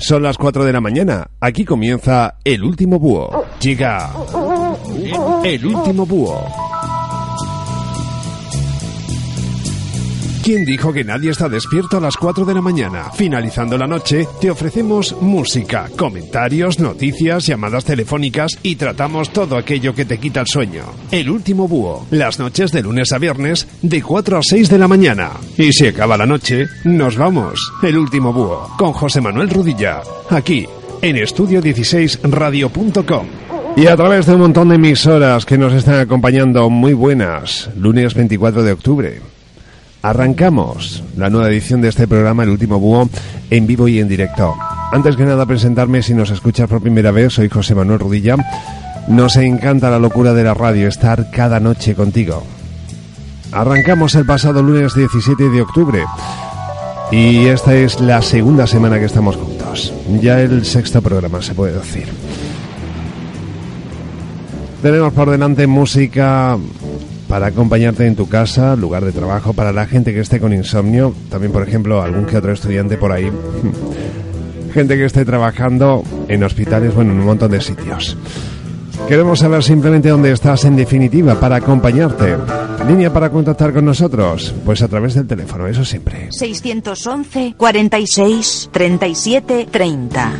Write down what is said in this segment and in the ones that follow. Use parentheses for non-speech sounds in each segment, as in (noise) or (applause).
Son las 4 de la mañana. Aquí comienza El Último Búho. Llega El Último Búho. ¿Quién dijo que nadie está despierto a las 4 de la mañana? Finalizando la noche, te ofrecemos música, comentarios, noticias, llamadas telefónicas y tratamos todo aquello que te quita el sueño. El último búho, las noches de lunes a viernes, de 4 a 6 de la mañana. Y si acaba la noche, nos vamos. El último búho, con José Manuel Rudilla, aquí, en estudio16radio.com. Y a través de un montón de emisoras que nos están acompañando, muy buenas, lunes 24 de octubre. Arrancamos la nueva edición de este programa, El Último Búho, en vivo y en directo. Antes que nada, presentarme si nos escuchas por primera vez, soy José Manuel Rudilla. Nos encanta la locura de la radio, estar cada noche contigo. Arrancamos el pasado lunes 17 de octubre y esta es la segunda semana que estamos juntos. Ya el sexto programa, se puede decir. Tenemos por delante música para acompañarte en tu casa, lugar de trabajo, para la gente que esté con insomnio, también por ejemplo algún que otro estudiante por ahí, (laughs) gente que esté trabajando en hospitales, bueno, en un montón de sitios. Queremos saber simplemente dónde estás en definitiva para acompañarte. Línea para contactar con nosotros, pues a través del teléfono, eso siempre. 611 46 37 30.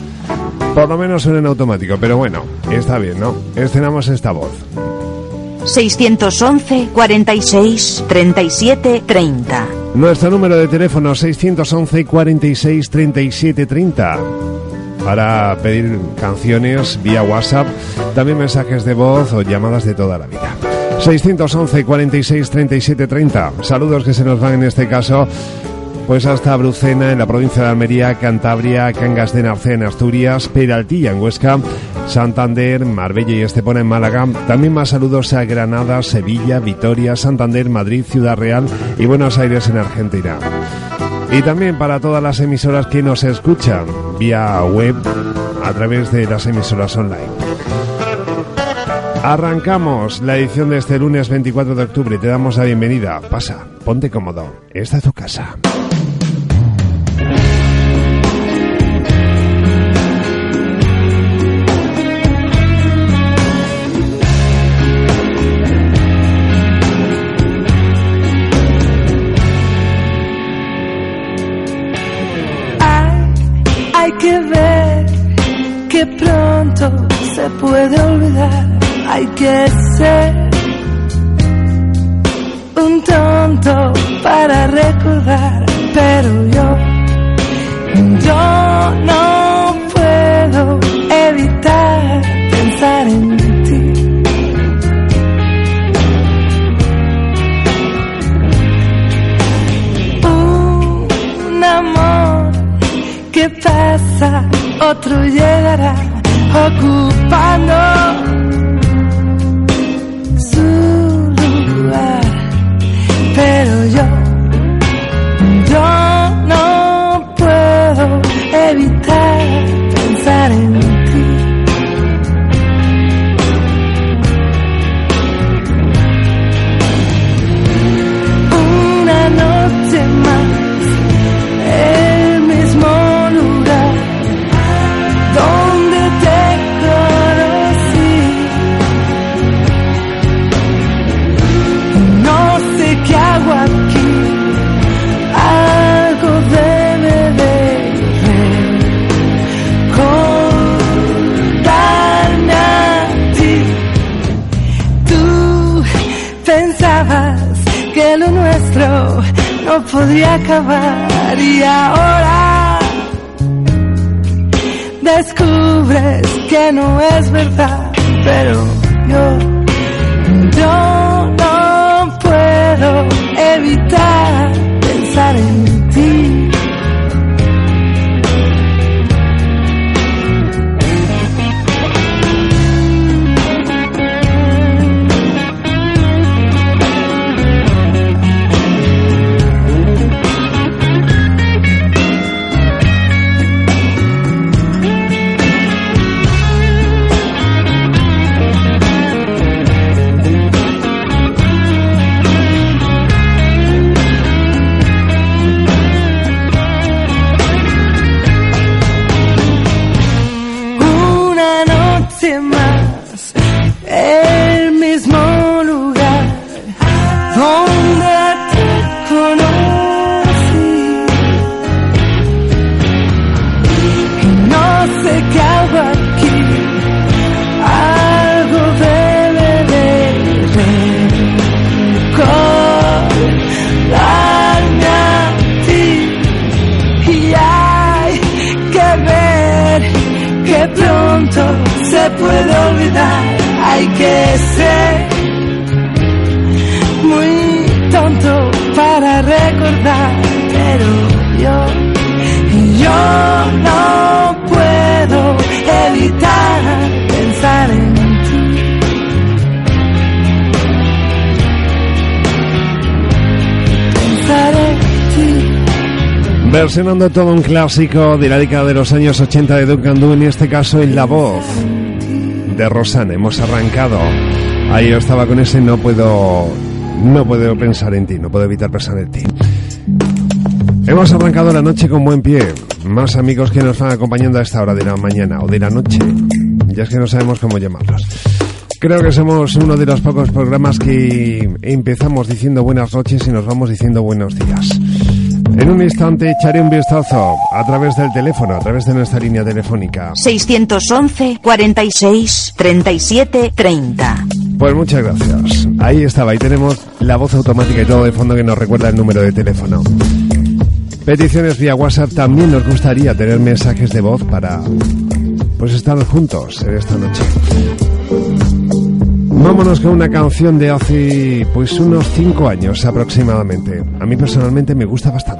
Por lo menos suena en automático, pero bueno, está bien, ¿no? Estrenamos esta voz. 611 46 37 30. Nuestro número de teléfono 611 46 37 30 para pedir canciones vía WhatsApp, también mensajes de voz o llamadas de toda la vida. 611 46 37 30. Saludos que se nos van en este caso pues hasta Brucena en la provincia de Almería, Cantabria, Cangas de Narcea en Asturias, Peraltilla en Huesca, Santander, Marbella y Estepona en Málaga. También más saludos a Granada, Sevilla, Vitoria, Santander, Madrid, Ciudad Real y Buenos Aires en Argentina. Y también para todas las emisoras que nos escuchan vía web a través de las emisoras online. Arrancamos la edición de este lunes 24 de octubre. Te damos la bienvenida. Pasa, ponte cómodo. Esta es tu casa. Hay que ser un tonto para recordar. Pero yo, yo no puedo evitar pensar en ti. Un amor que pasa, otro llegará ocupando Versionando todo un clásico de la década de los años 80 de Duncan Du, en este caso en la voz de Rosana. Hemos arrancado. Ahí yo estaba con ese no puedo no puedo pensar en ti, no puedo evitar pensar en ti. Hemos arrancado la noche con buen pie. Más amigos que nos van acompañando a esta hora de la mañana o de la noche. Ya es que no sabemos cómo llamarlos. Creo que somos uno de los pocos programas que empezamos diciendo buenas noches y nos vamos diciendo buenos días. En un instante echaré un vistazo a través del teléfono, a través de nuestra línea telefónica. 611 46 37 30. Pues muchas gracias. Ahí estaba, ahí tenemos la voz automática y todo de fondo que nos recuerda el número de teléfono. Peticiones vía WhatsApp, también nos gustaría tener mensajes de voz para pues estar juntos en esta noche. Vámonos con una canción de hace pues unos cinco años aproximadamente. A mí personalmente me gusta bastante.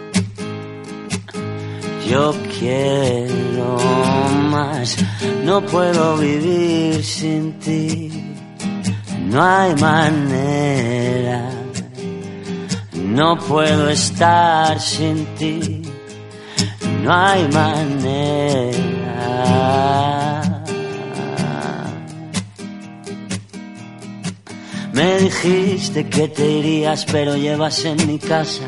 Yo quiero más. No puedo vivir sin ti. No hay manera. No puedo estar sin ti. No hay manera. Me dijiste que te irías, pero llevas en mi casa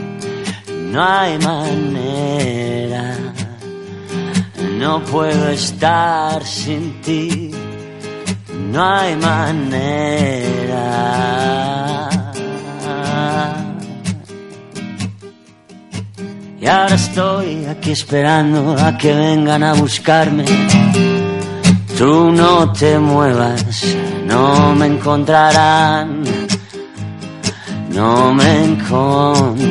No hay manera. No puedo estar sin ti. No hay manera. Y ahora estoy aquí esperando a que vengan a buscarme. Tú no te muevas, no me encontrarán. No me encontrarán.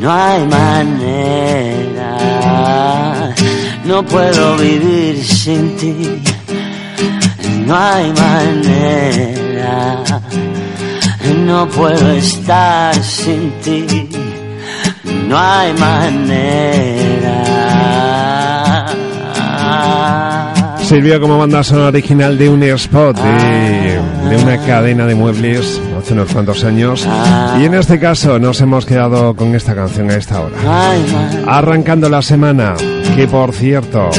no hay manera. No puedo vivir sin ti, no hay manera. No puedo estar sin ti, no hay manera. Sirvió como banda sonora original de un spot de, de una cadena de muebles hace unos cuantos años. Y en este caso nos hemos quedado con esta canción a esta hora. Arrancando la semana, que por cierto,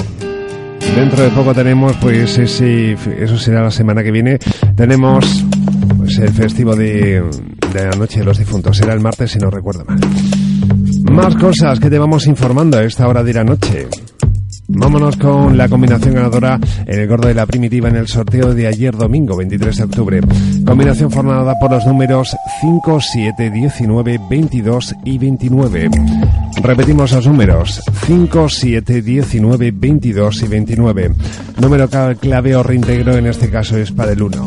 dentro de poco tenemos, pues ese, eso será la semana que viene, tenemos pues el festivo de, de la Noche de los Difuntos. Será el martes, si no recuerdo mal. Más cosas que te vamos informando a esta hora de la noche. Vámonos con la combinación ganadora en el gordo de la primitiva en el sorteo de ayer domingo 23 de octubre. Combinación formada por los números 5, 7, 19, 22 y 29. Repetimos los números 5, 7, 19, 22 y 29. Número clave o reintegro en este caso es para el 1.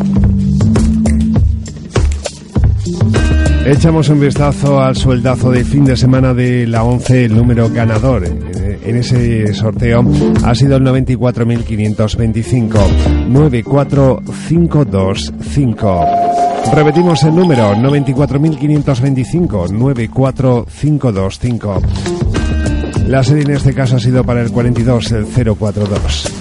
Echamos un vistazo al sueldazo de fin de semana de la 11, el número ganador. En ese sorteo ha sido el 94.525. 94525. Repetimos el número 94.525. 94525. La serie en este caso ha sido para el 42, el 042.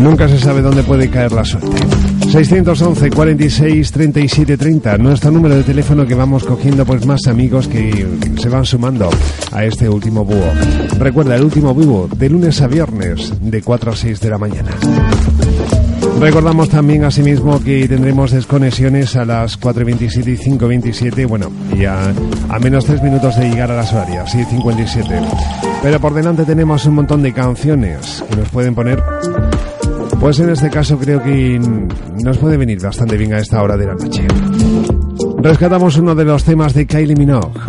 Nunca se sabe dónde puede caer la suerte. 611 46 37 30, nuestro número de teléfono que vamos cogiendo pues más amigos que se van sumando a este último búho. Recuerda, el último búho de lunes a viernes de 4 a 6 de la mañana. Recordamos también asimismo que tendremos desconexiones a las 4.27 y 5.27, bueno, y a, a menos 3 minutos de llegar a las horarias, sí, 57. Pero por delante tenemos un montón de canciones que nos pueden poner pues en este caso creo que nos puede venir bastante bien a esta hora de la noche. Rescatamos uno de los temas de Kylie Minogue.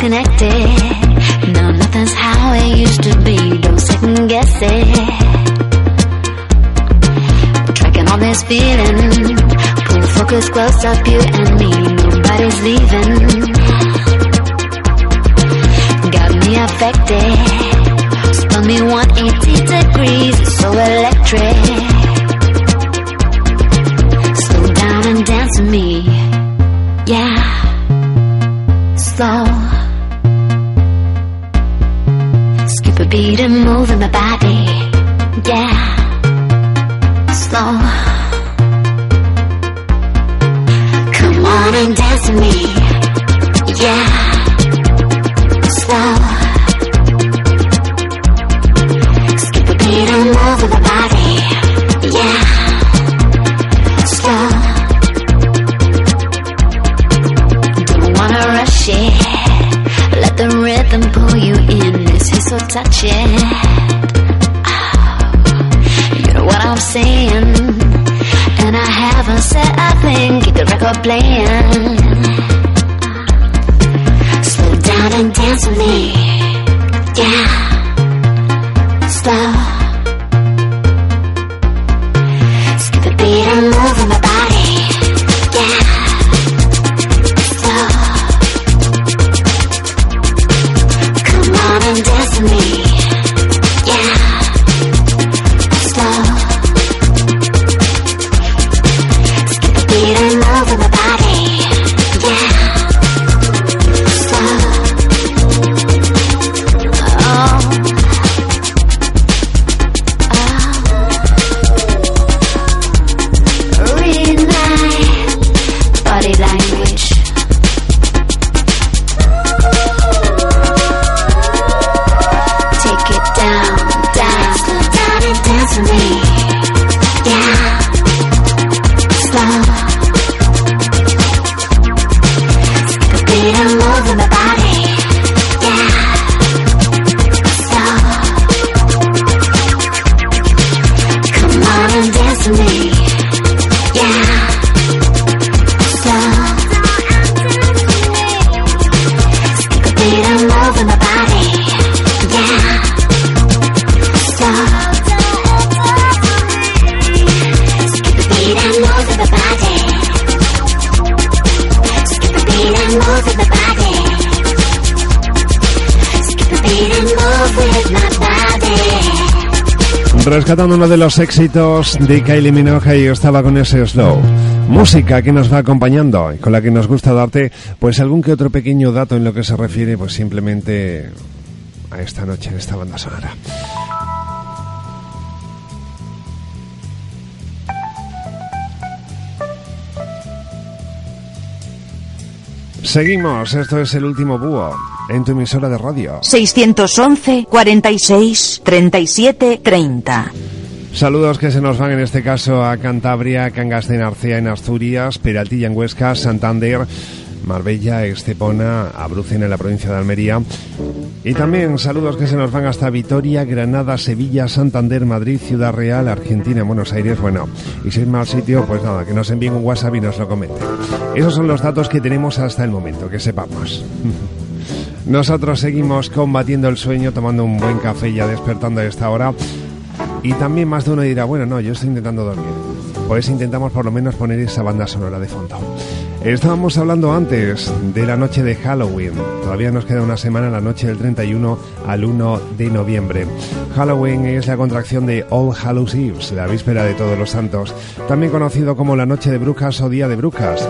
connected. Now nothing's how it used to be. Don't second guess it. On this feeling. Pull focus close up, you and me. Nobody's leaving. Got me affected. Spun me 180 degrees. It's so electric. Slow down and dance with me. Yeah. Slow. Skip a beat and move in my body. Yeah. Los éxitos de Kylie Minogue y estaba con ese slow. Música que nos va acompañando y con la que nos gusta darte pues algún que otro pequeño dato en lo que se refiere pues simplemente a esta noche en esta banda sonora. Seguimos, esto es el último búho en tu emisora de radio. 611 46 37 30. Saludos que se nos van en este caso a Cantabria, Cangas de Narcea en Asturias, Peraltilla en Huesca, Santander, Marbella, Estepona, Abrucena en la provincia de Almería. Y también saludos que se nos van hasta Vitoria, Granada, Sevilla, Santander, Madrid, Ciudad Real, Argentina, Buenos Aires. Bueno, y si es mal sitio, pues nada, que nos envíen un WhatsApp y nos lo comenten. Esos son los datos que tenemos hasta el momento, que sepamos. (laughs) Nosotros seguimos combatiendo el sueño, tomando un buen café y ya despertando a esta hora. Y también más de uno dirá, bueno, no, yo estoy intentando dormir. Pues intentamos por lo menos poner esa banda sonora de fondo. Estábamos hablando antes de la noche de Halloween. Todavía nos queda una semana, la noche del 31 al 1 de noviembre. Halloween es la contracción de All Hallows Eve, la víspera de Todos los Santos, también conocido como la noche de brujas o día de brujas.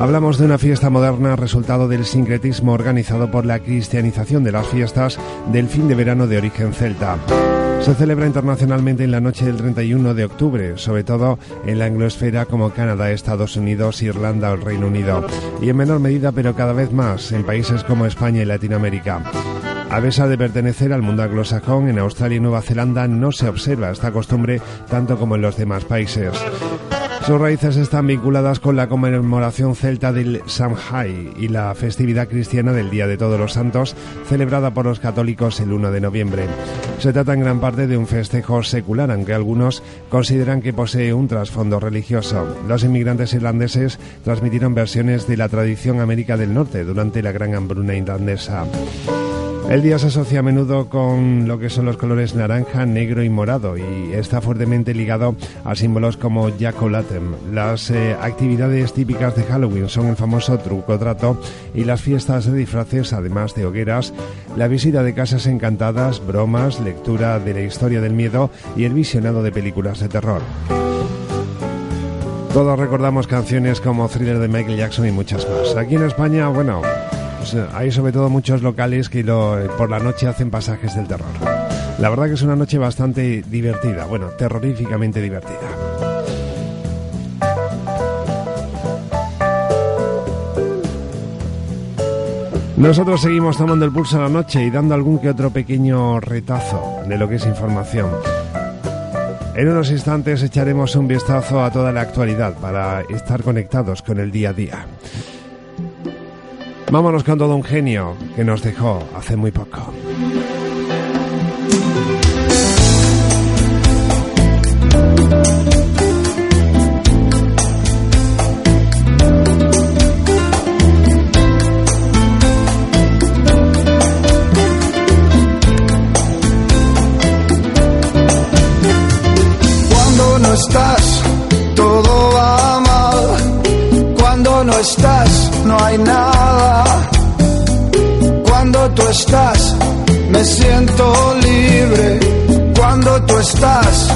Hablamos de una fiesta moderna resultado del sincretismo organizado por la cristianización de las fiestas del fin de verano de origen celta. Se celebra internacionalmente en la noche del 31 de octubre, sobre todo en la anglosfera como Canadá, Estados Unidos, Irlanda o el Reino Unido, y en menor medida, pero cada vez más, en países como España y Latinoamérica. A pesar de pertenecer al mundo anglosajón, en Australia y Nueva Zelanda no se observa esta costumbre tanto como en los demás países. Sus raíces están vinculadas con la conmemoración celta del Samhain y la festividad cristiana del Día de Todos los Santos, celebrada por los católicos el 1 de noviembre. Se trata en gran parte de un festejo secular, aunque algunos consideran que posee un trasfondo religioso. Los inmigrantes irlandeses transmitieron versiones de la tradición América del Norte durante la Gran Hambruna irlandesa. El día se asocia a menudo con lo que son los colores naranja, negro y morado y está fuertemente ligado a símbolos como Jack O'Lantern. Las eh, actividades típicas de Halloween son el famoso truco trato y las fiestas de disfraces, además de hogueras, la visita de casas encantadas, bromas, lectura de la historia del miedo y el visionado de películas de terror. Todos recordamos canciones como Thriller de Michael Jackson y muchas más. Aquí en España, bueno, pues, eh, hay sobre todo muchos locales que eh, por la noche hacen pasajes del terror. La verdad que es una noche bastante divertida, bueno, terroríficamente divertida. Nosotros seguimos tomando el pulso a la noche y dando algún que otro pequeño retazo de lo que es información. En unos instantes echaremos un vistazo a toda la actualidad para estar conectados con el día a día. Vámonos con todo un genio que nos dejó hace muy poco. Cuando no estás, todo va mal. Cuando no estás, no hay nada. Tú estás, me siento libre. Cuando tú estás,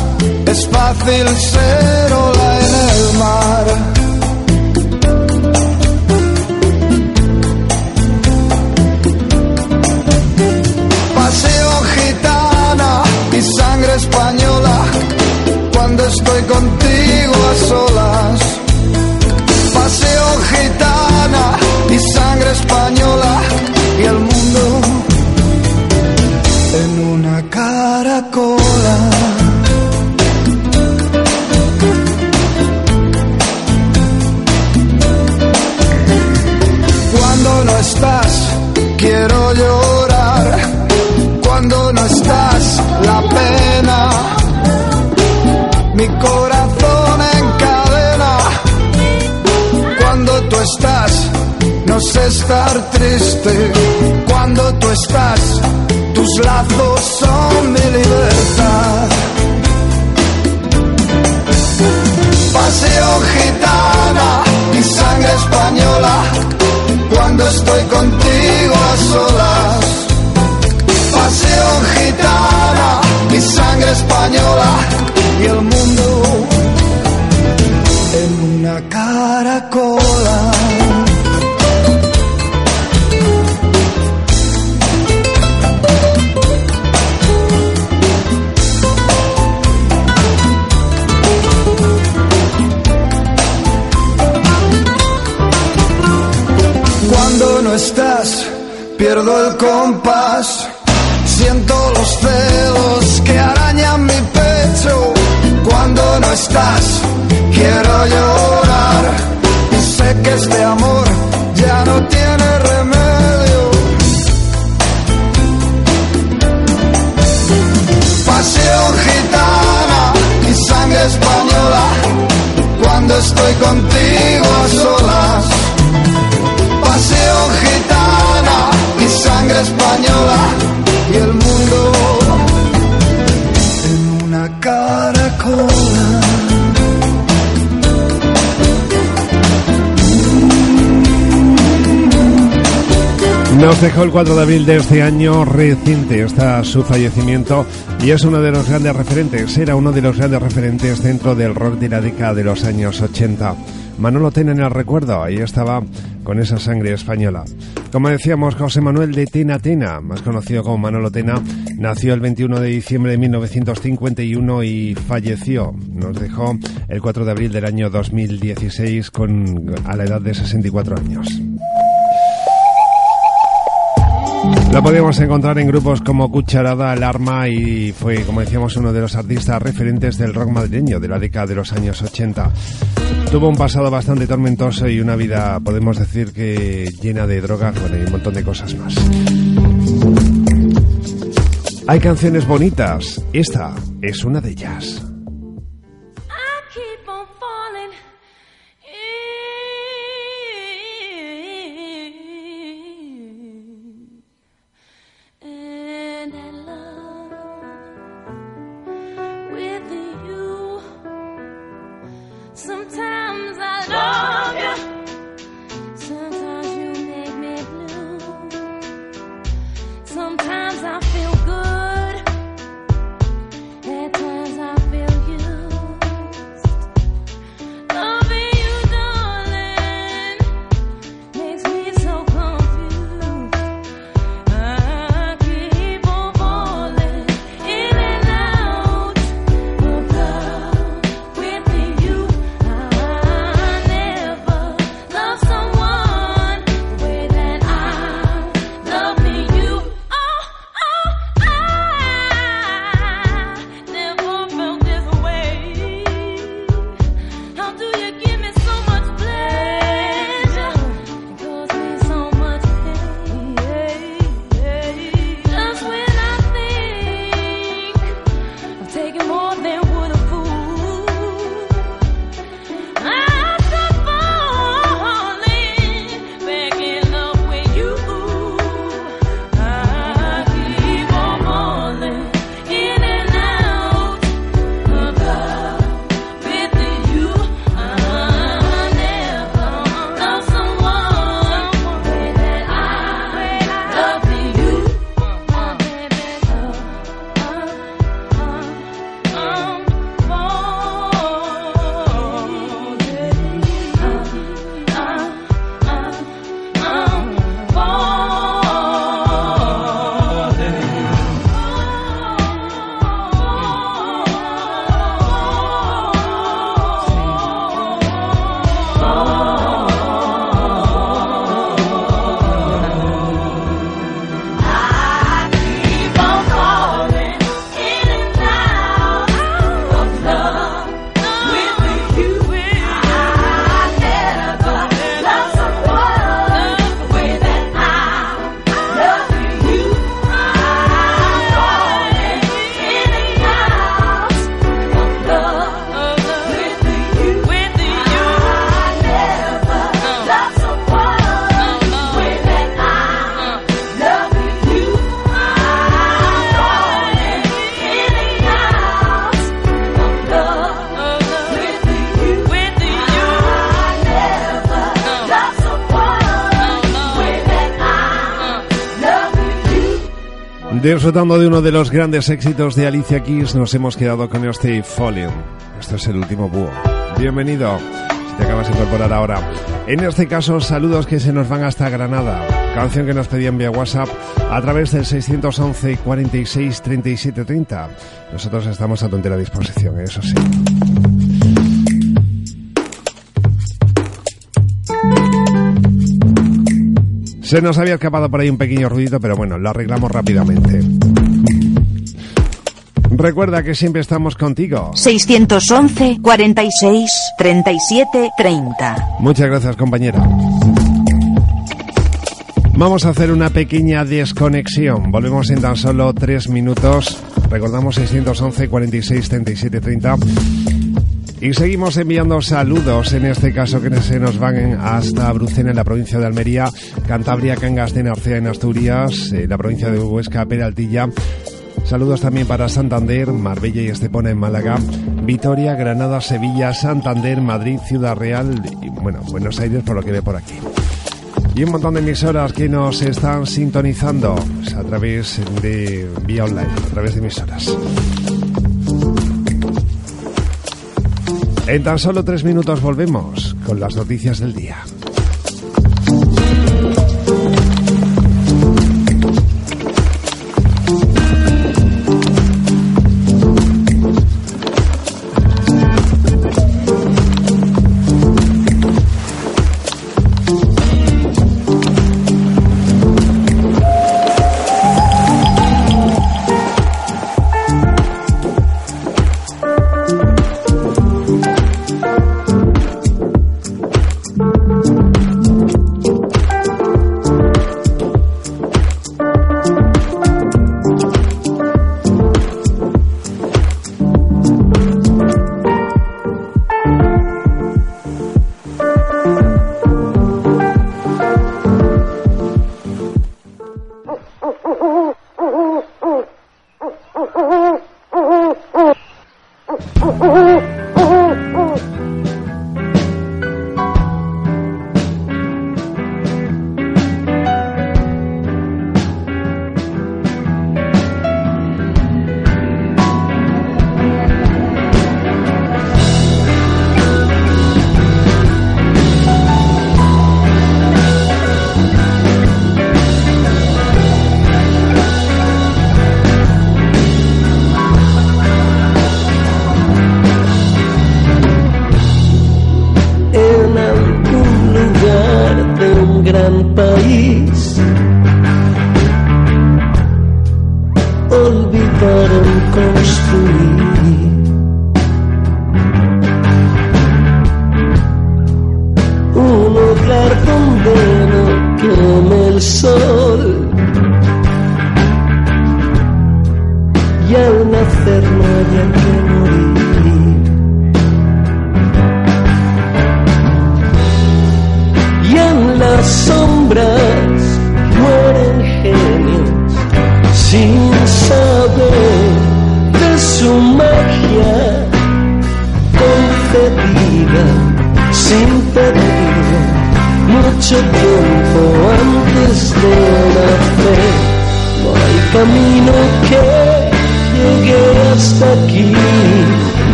es fácil ser ola en el mar. Estar triste. Siento los celos que arañan mi pecho. Cuando no estás, quiero llorar. Y sé que este amor ya no tiene remedio. Pasión gitana y sangre española, cuando estoy contigo Nos dejó el 4 de abril de este año reciente, está su fallecimiento y es uno de los grandes referentes, era uno de los grandes referentes dentro del rock de la década de los años 80. Manolo Tena en el recuerdo, ahí estaba con esa sangre española. Como decíamos, José Manuel de Tena Tena, más conocido como Manolo Tena, nació el 21 de diciembre de 1951 y falleció. Nos dejó el 4 de abril del año 2016 con, a la edad de 64 años. La podíamos encontrar en grupos como Cucharada, Alarma y fue, como decíamos, uno de los artistas referentes del rock madrileño de la década de los años 80. Tuvo un pasado bastante tormentoso y una vida, podemos decir que llena de drogas bueno, y un montón de cosas más. Hay canciones bonitas, esta es una de ellas. Disfrutando de uno de los grandes éxitos de Alicia Keys, nos hemos quedado con este Falling. Esto es el último búho. Bienvenido, si te acabas de incorporar ahora. En este caso, saludos que se nos van hasta Granada. Canción que nos pedían vía WhatsApp a través del 611 46 37 30. Nosotros estamos a tu entera disposición, eso sí. Se nos había escapado por ahí un pequeño ruido, pero bueno, lo arreglamos rápidamente. Recuerda que siempre estamos contigo. 611 46 37 30. Muchas gracias, compañera. Vamos a hacer una pequeña desconexión. Volvemos en tan solo tres minutos. Recordamos 611 46 37 30. Y seguimos enviando saludos, en este caso que se nos van hasta Brucena, en la provincia de Almería, Cantabria, Cangas de Narcea, en Asturias, en la provincia de Huesca, Peraltilla. Saludos también para Santander, Marbella y Estepona en Málaga, Vitoria, Granada, Sevilla, Santander, Madrid, Ciudad Real y, bueno, Buenos Aires, por lo que ve por aquí. Y un montón de emisoras que nos están sintonizando a través de vía online, a través de emisoras. En tan solo tres minutos volvemos con las noticias del día.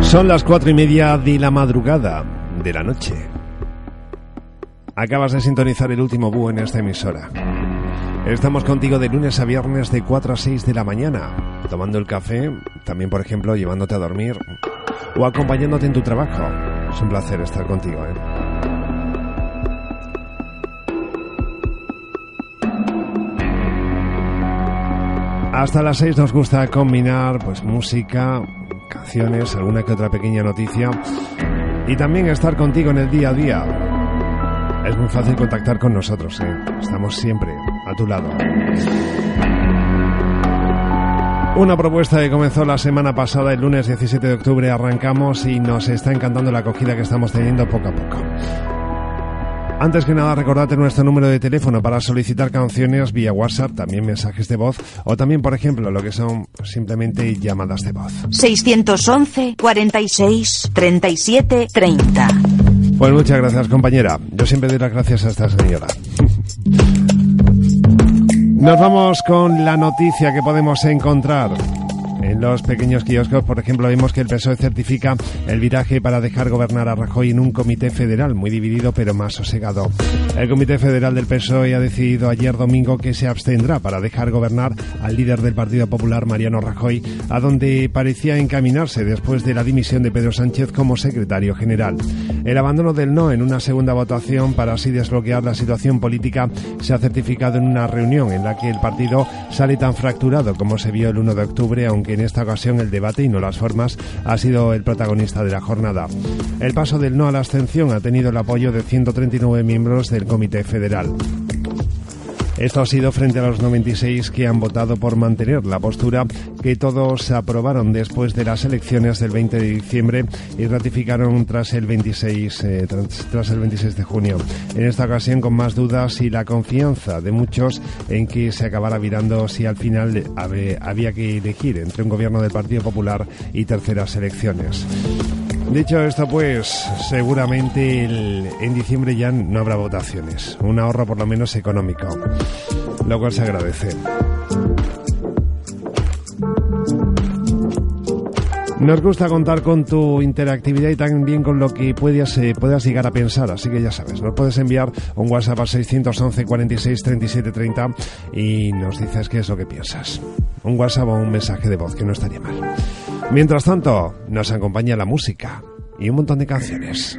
Son las cuatro y media de la madrugada de la noche. Acabas de sintonizar el último búho en esta emisora. Estamos contigo de lunes a viernes de 4 a 6 de la mañana, tomando el café, también por ejemplo llevándote a dormir o acompañándote en tu trabajo. Es un placer estar contigo. ¿eh? Hasta las 6 nos gusta combinar pues música, canciones, alguna que otra pequeña noticia y también estar contigo en el día a día. Es muy fácil contactar con nosotros, ¿eh? estamos siempre a tu lado. Una propuesta que comenzó la semana pasada, el lunes 17 de octubre arrancamos y nos está encantando la acogida que estamos teniendo poco a poco. Antes que nada, recordate nuestro número de teléfono para solicitar canciones vía WhatsApp, también mensajes de voz o también, por ejemplo, lo que son simplemente llamadas de voz. 611 46 37 30. Pues muchas gracias, compañera. Yo siempre doy las gracias a esta señora. (laughs) Nos vamos con la noticia que podemos encontrar. En los pequeños kioscos, por ejemplo, vemos que el PSOE certifica el viraje para dejar gobernar a Rajoy en un comité federal muy dividido pero más sosegado. El Comité Federal del PSOE ha decidido ayer domingo que se abstendrá para dejar gobernar al líder del Partido Popular, Mariano Rajoy, a donde parecía encaminarse después de la dimisión de Pedro Sánchez como secretario general. El abandono del no en una segunda votación para así desbloquear la situación política se ha certificado en una reunión en la que el partido sale tan fracturado como se vio el 1 de octubre, aunque en esta ocasión el debate y no las formas ha sido el protagonista de la jornada. El paso del no a la abstención ha tenido el apoyo de 139 miembros del Comité Federal. Esto ha sido frente a los 96 que han votado por mantener la postura que todos aprobaron después de las elecciones del 20 de diciembre y ratificaron tras el 26, eh, tras, tras el 26 de junio. En esta ocasión con más dudas y la confianza de muchos en que se acabara virando si al final había que elegir entre un gobierno del Partido Popular y terceras elecciones. Dicho esto, pues seguramente en diciembre ya no habrá votaciones. Un ahorro por lo menos económico, lo cual se agradece. Nos gusta contar con tu interactividad y también con lo que puedas, eh, puedas llegar a pensar, así que ya sabes, nos puedes enviar un WhatsApp al 611 46 37 30 y nos dices qué es lo que piensas. Un WhatsApp o un mensaje de voz, que no estaría mal. Mientras tanto, nos acompaña la música y un montón de canciones.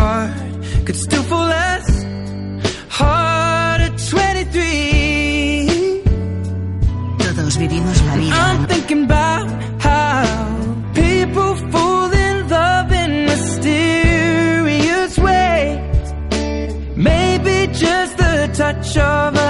heart could still fall as hard at 23. Todos vivimos la vida. I'm thinking about how people fall in love in mysterious ways. Maybe just the touch of a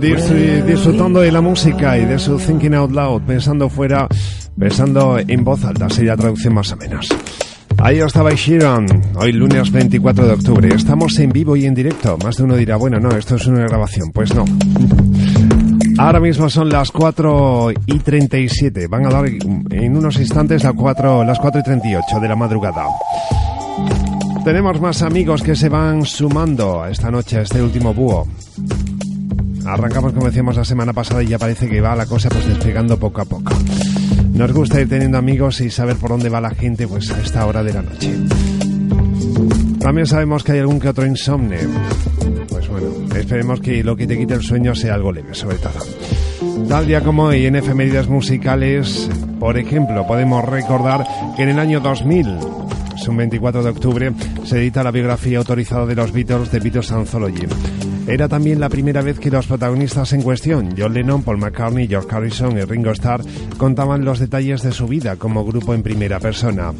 Dis- disfrutando de la música y de su thinking out loud, pensando fuera, pensando en voz alta, sería traducción más o menos. Ahí estaba Sheeran, hoy lunes 24 de octubre. Estamos en vivo y en directo. Más de uno dirá, bueno, no, esto es una grabación. Pues no. Ahora mismo son las 4 y 37. Van a dar en unos instantes las 4, las 4 y 38 de la madrugada. Tenemos más amigos que se van sumando esta noche a este último búho. Arrancamos como decíamos la semana pasada y ya parece que va la cosa pues despegando poco a poco. Nos gusta ir teniendo amigos y saber por dónde va la gente pues a esta hora de la noche. También sabemos que hay algún que otro insomne. Pues bueno, esperemos que lo que te quite el sueño sea algo leve, sobre todo. Tal día como hoy en efemérides musicales, por ejemplo, podemos recordar que en el año 2000, es un 24 de octubre, se edita la biografía autorizada de los Beatles de Beatles Anthology. Era también la primera vez que los protagonistas en cuestión, John Lennon, Paul McCartney, George Harrison y Ringo Starr, contaban los detalles de su vida como grupo en primera persona.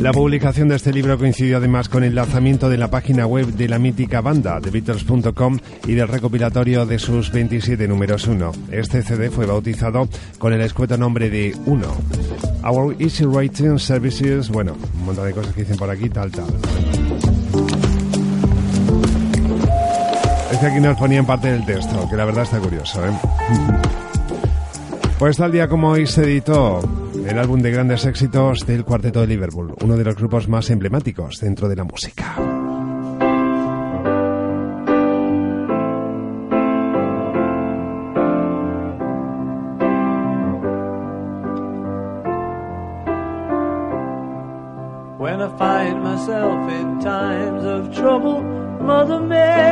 La publicación de este libro coincidió además con el lanzamiento de la página web de la mítica banda, TheBeatles.com, y del recopilatorio de sus 27 números 1. Este CD fue bautizado con el escueto nombre de 1. Our Easy Writing Services, bueno, un montón de cosas que dicen por aquí, tal, tal. Es que aquí nos ponían parte del texto, que la verdad está curioso, ¿eh? Pues tal día como hoy se editó el álbum de grandes éxitos del Cuarteto de Liverpool, uno de los grupos más emblemáticos dentro de la música. When I find myself in times of Mother Mary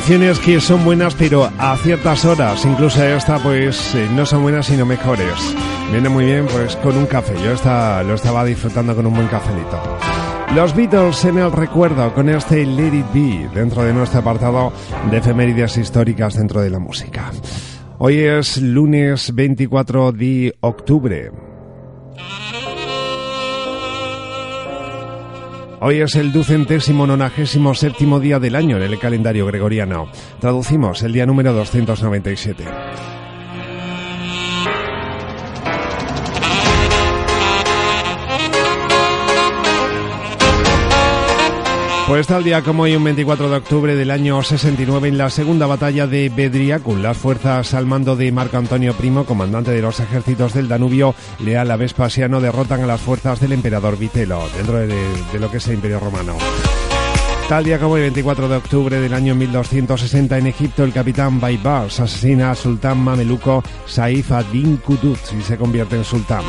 Canciones que son buenas, pero a ciertas horas. Incluso esta, pues, eh, no son buenas, sino mejores. Viene muy bien, pues, con un café. Yo lo estaba disfrutando con un buen cafelito. Los Beatles en el recuerdo con este Let It Be dentro de nuestro apartado de efemérides históricas dentro de la música. Hoy es lunes 24 de octubre. Hoy es el ducentésimo nonagésimo séptimo día del año en el calendario gregoriano. Traducimos el día número 297. Pues tal día como hoy, un 24 de octubre del año 69, en la segunda batalla de Bedriacum, las fuerzas al mando de Marco Antonio Primo, comandante de los ejércitos del Danubio, leal a Vespasiano, derrotan a las fuerzas del emperador Vitelo, dentro de, lo que es el Imperio Romano. Tal día como el 24 de octubre del año 1260 en Egipto, el capitán Baibars asesina al sultán mameluco Saif ad-Din Qutb y se convierte en sultán.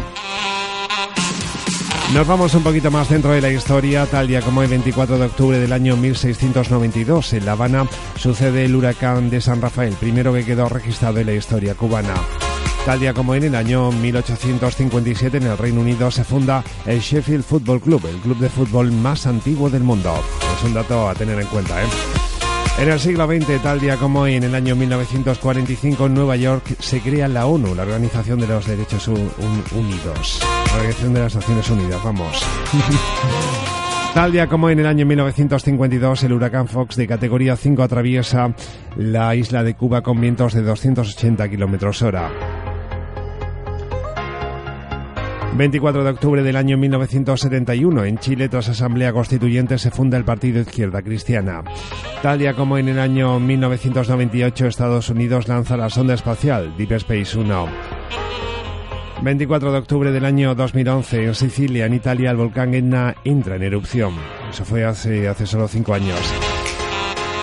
Nos vamos un poquito más dentro de la historia. Tal día como el 24 de octubre del año 1692, en La Habana sucede el huracán de San Rafael, primero que quedó registrado en la historia cubana. Tal día como en el año 1857 en el Reino Unido se funda el Sheffield Football Club, el club de fútbol más antiguo del mundo. Es un dato a tener en cuenta, ¿eh? En el siglo XX, tal día como hoy, en el año 1945, en Nueva York, se crea la ONU, la Organización de los Derechos Un- Un- Unidos. Organización de las Naciones Unidas, vamos. (laughs) Tal día como en el año 1952, el huracán Fox de categoría 5 atraviesa la isla de Cuba con vientos de 280 kilómetros hora. 24 de octubre del año 1971, en Chile, tras Asamblea Constituyente, se funda el Partido Izquierda Cristiana. Tal día como en el año 1998, Estados Unidos lanza la sonda espacial Deep Space 1. 24 de octubre del año 2011, en Sicilia, en Italia, el volcán Etna entra en erupción. Eso fue hace, hace solo cinco años.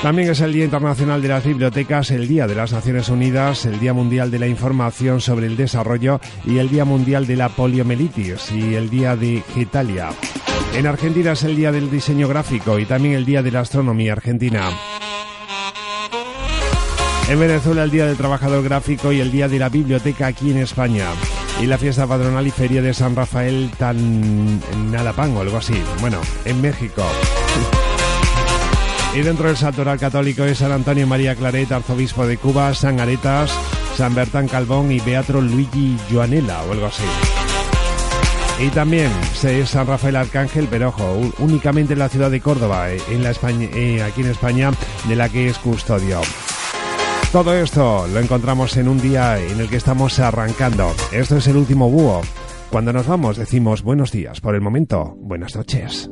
También es el Día Internacional de las Bibliotecas, el Día de las Naciones Unidas, el Día Mundial de la Información sobre el Desarrollo y el Día Mundial de la Poliomielitis y el Día de Getalia. En Argentina es el Día del Diseño Gráfico y también el Día de la Astronomía Argentina. En Venezuela el Día del Trabajador Gráfico y el Día de la Biblioteca aquí en España. Y la fiesta patronal y feria de San Rafael tan en Nalapán o algo así. Bueno, en México. Y dentro del Santoral Católico es San Antonio María Claret, arzobispo de Cuba, San Aretas, San Bertán Calvón y Beatro Luigi Joanela o algo así. Y también se es San Rafael Arcángel, pero ojo, únicamente en la ciudad de Córdoba, eh, en la España, eh, aquí en España, de la que es custodio. Todo esto lo encontramos en un día en el que estamos arrancando. Esto es el último búho. Cuando nos vamos decimos buenos días. Por el momento, buenas noches.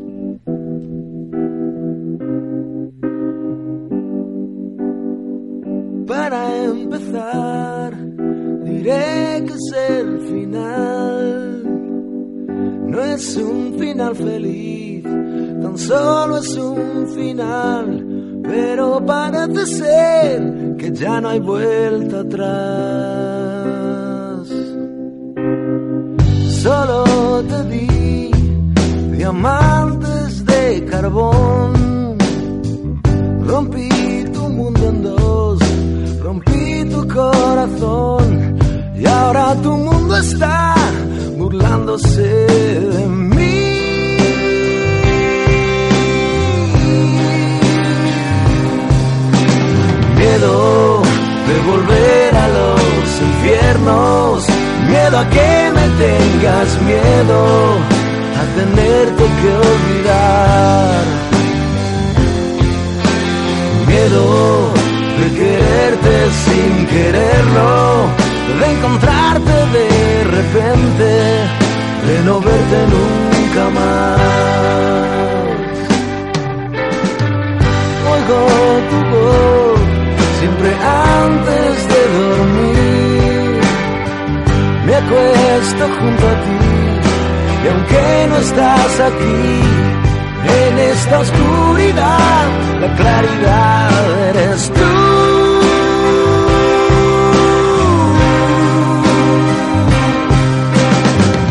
Para empezar, diré que es el final. No es un final feliz, tan solo es un final. Pero parece ser que ya no hay vuelta atrás. Solo te di diamantes de carbón. Rompí tu mundo en dos, rompí tu corazón y ahora tu mundo está burlándose de mí. Miedo de volver a los infiernos, miedo a que me tengas miedo, a tenerte que olvidar. Miedo de quererte sin quererlo, de encontrarte de repente, de no verte nunca más. Oigo tu voz antes de dormir, me acuesto junto a ti y aunque no estás aquí, en esta oscuridad, la claridad eres tú.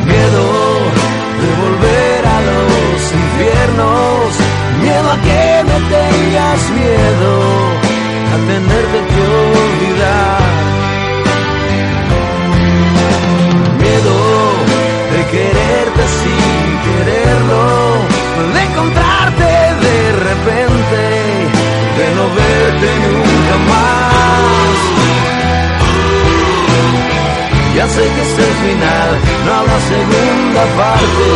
Miedo de volver a los infiernos, miedo a que me tengas miedo, tenerte que olvidar. Miedo de quererte sin quererlo, de encontrarte de repente, de no verte nunca más. Ya sé que es el final, no habrá segunda parte.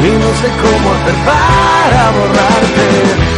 Y no sé cómo hacer para borrarte.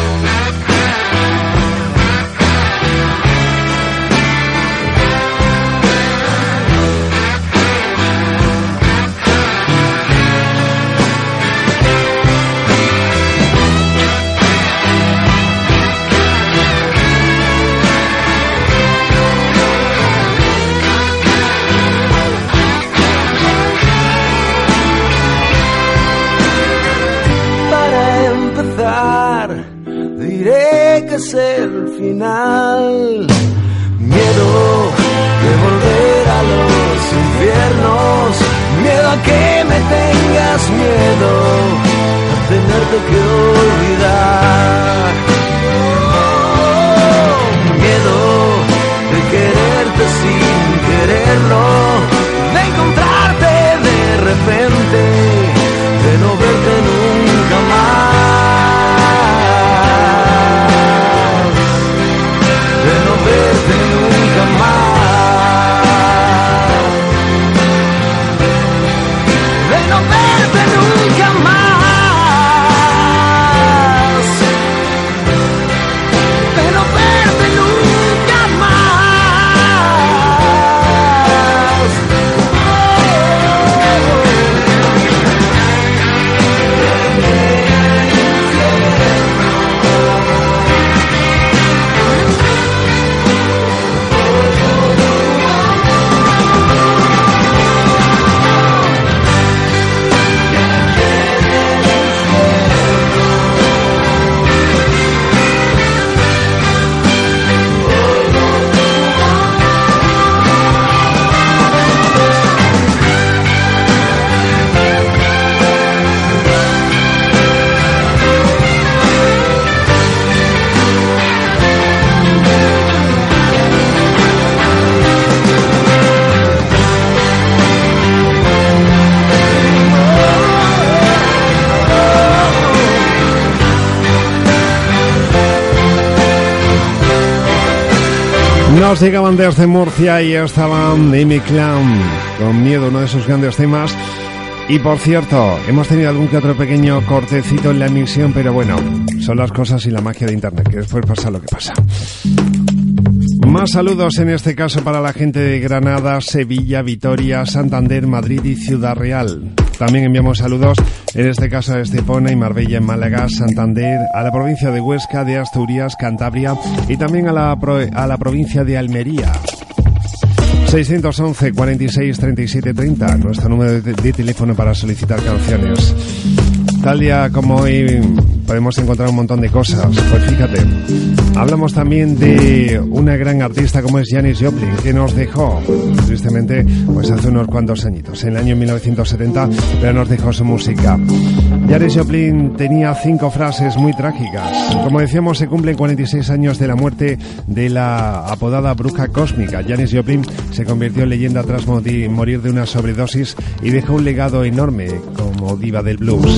Nos llegaban desde Murcia y estaban Amy Clown con miedo, uno de sus grandes temas. Y por cierto, hemos tenido algún que otro pequeño cortecito en la emisión, pero bueno, son las cosas y la magia de Internet, que después pasa lo que pasa. Más saludos en este caso para la gente de Granada, Sevilla, Vitoria, Santander, Madrid y Ciudad Real. También enviamos saludos, en este caso a Estepona y Marbella en Málaga, Santander, a la provincia de Huesca, de Asturias, Cantabria y también a la, a la provincia de Almería. 611 46 37 30, nuestro número de teléfono para solicitar canciones. Tal día como hoy podemos encontrar un montón de cosas. Pues fíjate, hablamos también de una gran artista como es Janis Joplin, que nos dejó, tristemente, pues hace unos cuantos añitos, en el año 1970, pero nos dejó su música. Janis Joplin tenía cinco frases muy trágicas. Como decíamos, se cumplen 46 años de la muerte de la apodada bruja cósmica. Janis Joplin se convirtió en leyenda tras morir de una sobredosis y dejó un legado enorme como diva del blues.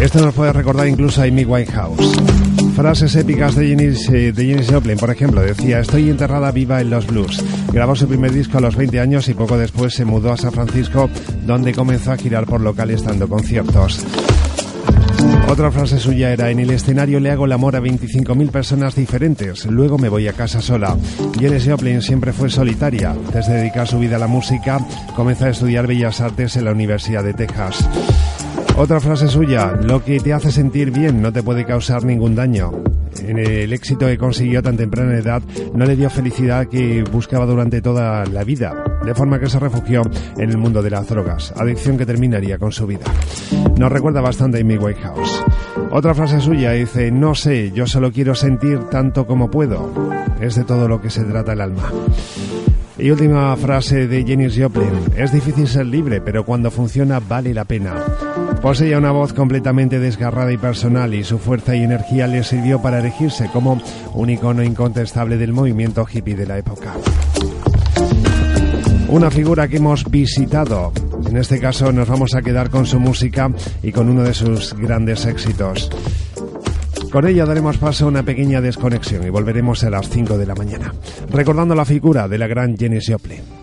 Esto nos puede recordar incluso a Amy Winehouse. Frases épicas de Janis, eh, de Joplin, por ejemplo, decía, estoy enterrada viva en los blues. Grabó su primer disco a los 20 años y poco después se mudó a San Francisco, donde comenzó a girar por locales dando conciertos. Otra frase suya era, en el escenario le hago el amor a 25.000 personas diferentes, luego me voy a casa sola. Janis Joplin siempre fue solitaria. Desde dedicar su vida a la música, comenzó a estudiar Bellas Artes en la Universidad de Texas. Otra frase suya, lo que te hace sentir bien no te puede causar ningún daño. En el éxito que consiguió tan temprana edad no le dio felicidad que buscaba durante toda la vida, de forma que se refugió en el mundo de las drogas, adicción que terminaría con su vida. Nos recuerda bastante a Amy Whitehouse. Otra frase suya dice, no sé, yo solo quiero sentir tanto como puedo. Es de todo lo que se trata el alma. Y última frase de Janis Joplin. Es difícil ser libre, pero cuando funciona vale la pena. Poseía una voz completamente desgarrada y personal y su fuerza y energía le sirvió para erigirse como un icono incontestable del movimiento hippie de la época. Una figura que hemos visitado. En este caso nos vamos a quedar con su música y con uno de sus grandes éxitos. Con ella daremos paso a una pequeña desconexión y volveremos a las 5 de la mañana, recordando la figura de la gran Jenny Joplin.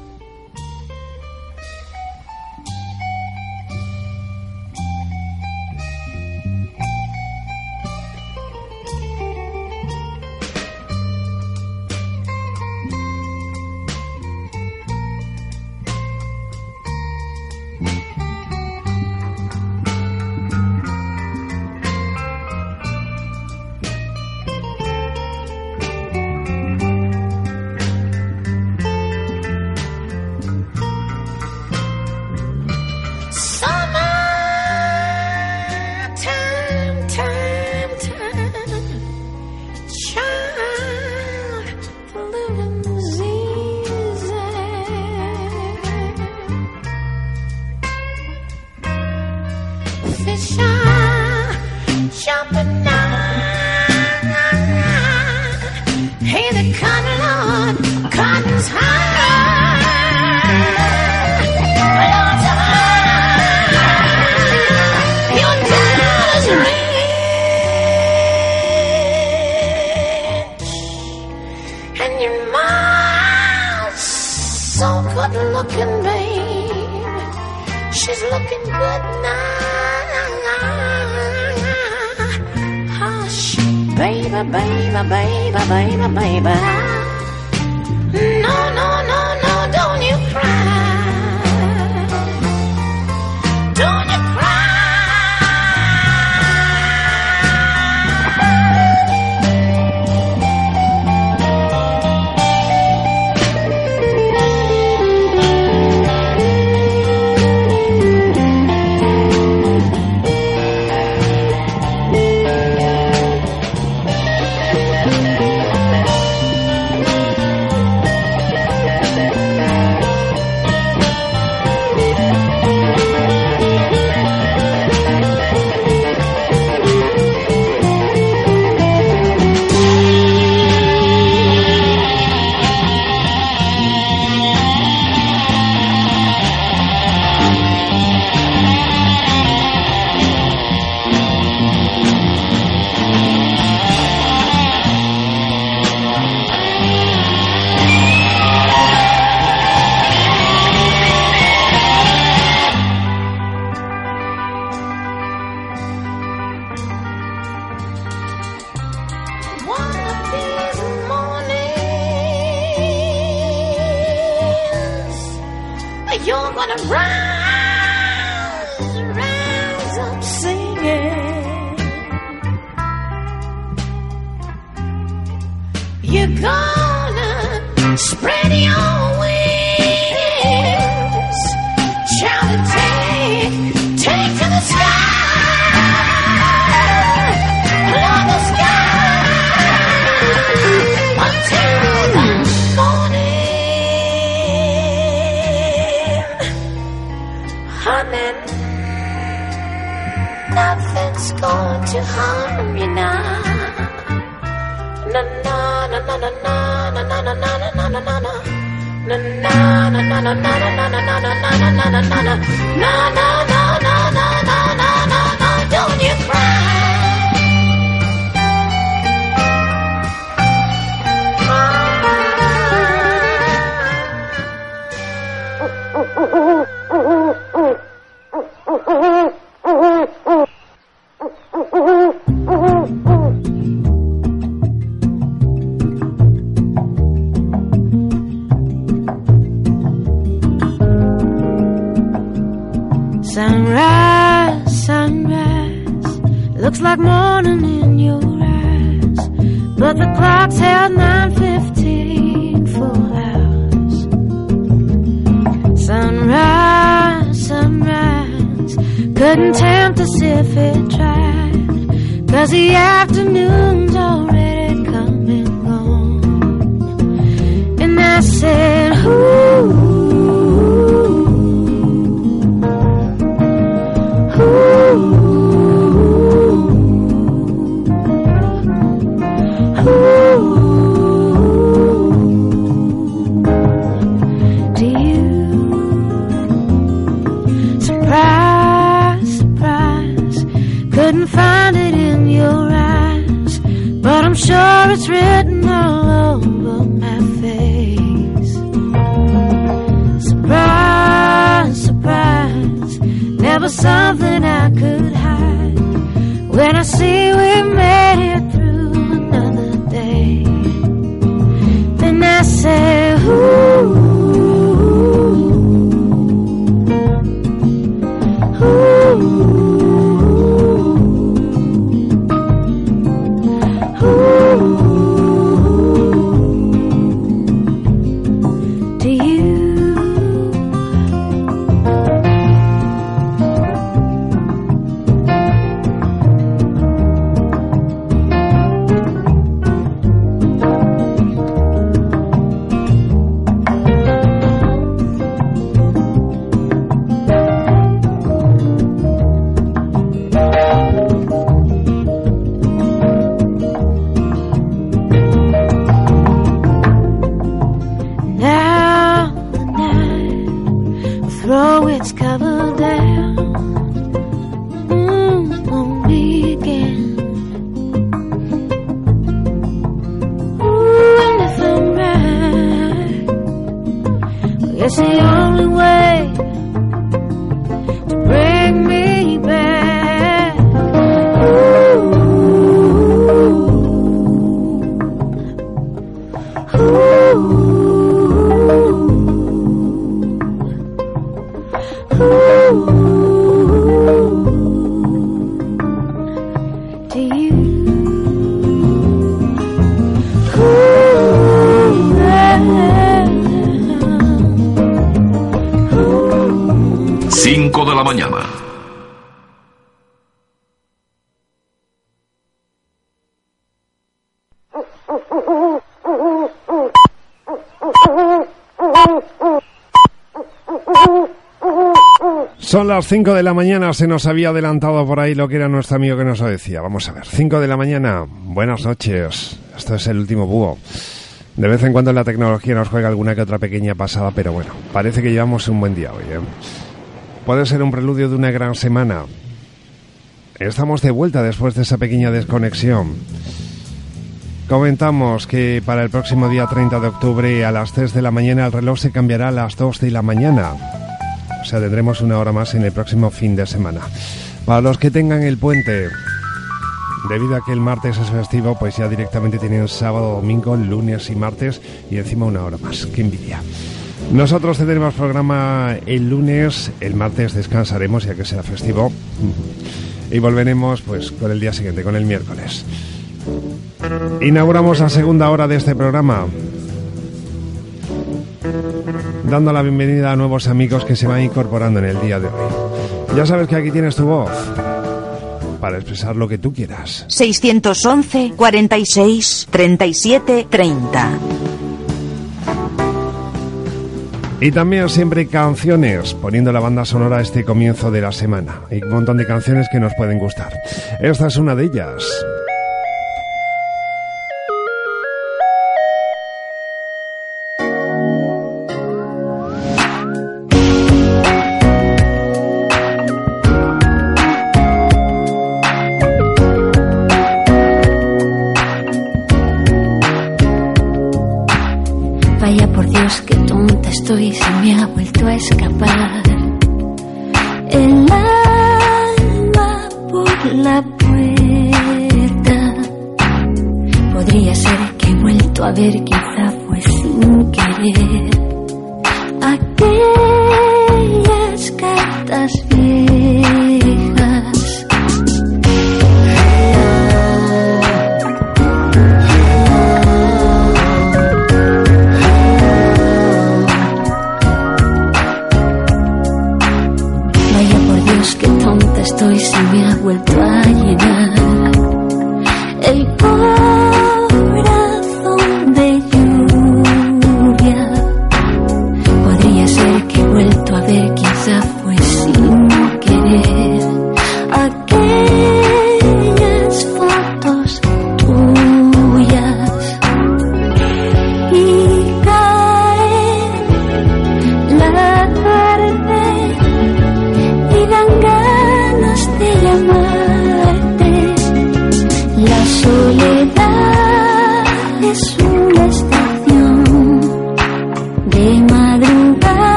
5 de la mañana. Son las 5 de la mañana, se nos había adelantado por ahí lo que era nuestro amigo que nos lo decía. Vamos a ver, 5 de la mañana, buenas noches. Esto es el último búho. De vez en cuando la tecnología nos juega alguna que otra pequeña pasada, pero bueno, parece que llevamos un buen día hoy. ¿eh? Puede ser un preludio de una gran semana. Estamos de vuelta después de esa pequeña desconexión. Comentamos que para el próximo día 30 de octubre a las 3 de la mañana el reloj se cambiará a las 2 de la mañana. O sea, tendremos una hora más en el próximo fin de semana. Para los que tengan el puente, debido a que el martes es festivo, pues ya directamente tienen sábado, domingo, lunes y martes y encima una hora más. ¡Qué envidia! Nosotros tendremos programa el lunes, el martes descansaremos ya que será festivo y volveremos pues con el día siguiente, con el miércoles. Inauguramos la segunda hora de este programa dando la bienvenida a nuevos amigos que se van incorporando en el día de hoy. Ya sabes que aquí tienes tu voz para expresar lo que tú quieras. 611 46 37 30. Y también siempre canciones, poniendo la banda sonora a este comienzo de la semana. Hay un montón de canciones que nos pueden gustar. Esta es una de ellas.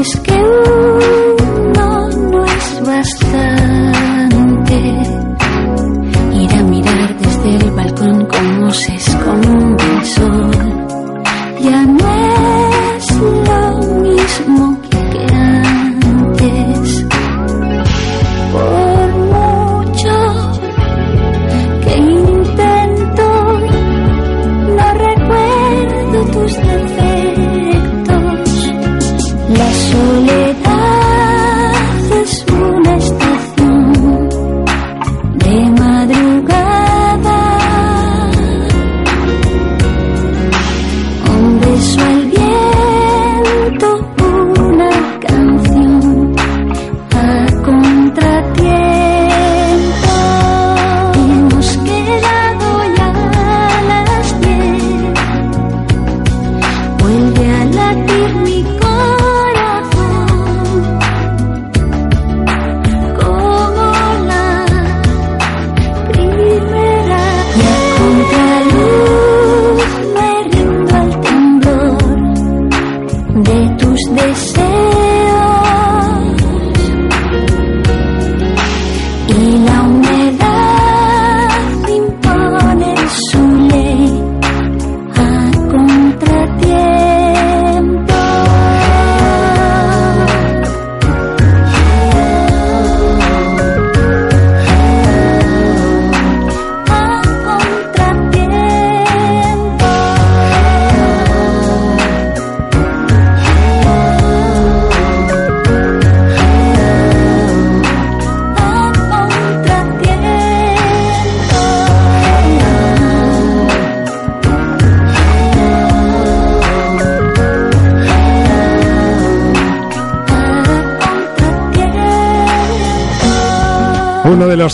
Y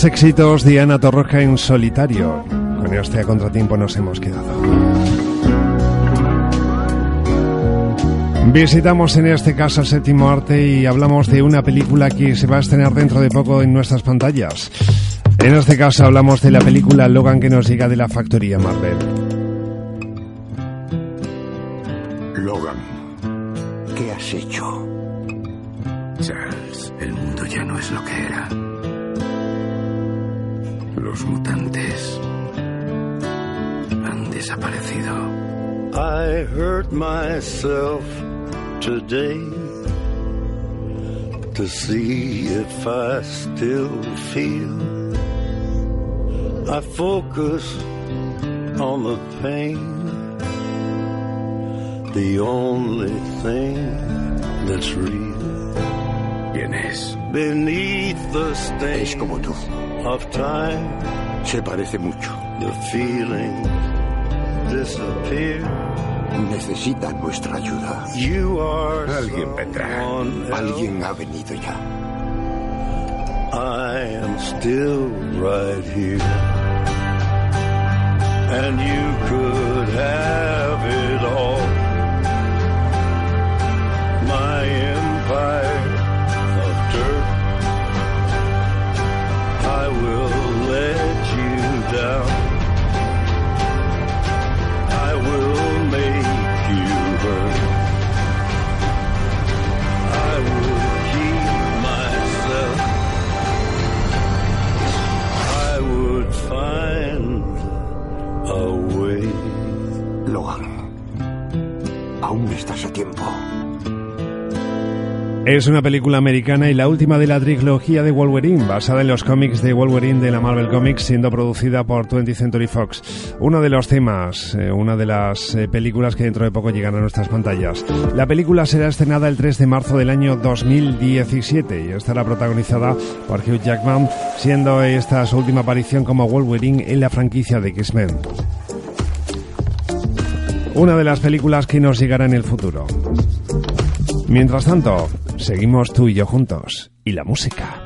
éxitos de Ana Torroja en solitario. Con este contratiempo nos hemos quedado. Visitamos en este caso el séptimo arte y hablamos de una película que se va a estrenar dentro de poco en nuestras pantallas. En este caso hablamos de la película Logan que nos llega de la factoría Marvel. Still feel. I focus on the pain, the only thing that's real. ¿Quién es? Beneath the stain Es como tú. of time, Se parece mucho. the feeling disappear. Necesita nuestra ayuda. You are Alguien vendrá. Alguien ha venido ya. Still right here. And you could have it all. Es una película americana y la última de la trilogía de Wolverine, basada en los cómics de Wolverine de la Marvel Comics, siendo producida por 20th Century Fox. Uno de los temas, eh, una de las eh, películas que dentro de poco llegan a nuestras pantallas. La película será estrenada el 3 de marzo del año 2017 y estará protagonizada por Hugh Jackman, siendo esta su última aparición como Wolverine en la franquicia de X-Men. Una de las películas que nos llegará en el futuro. Mientras tanto, seguimos tú y yo juntos. Y la música.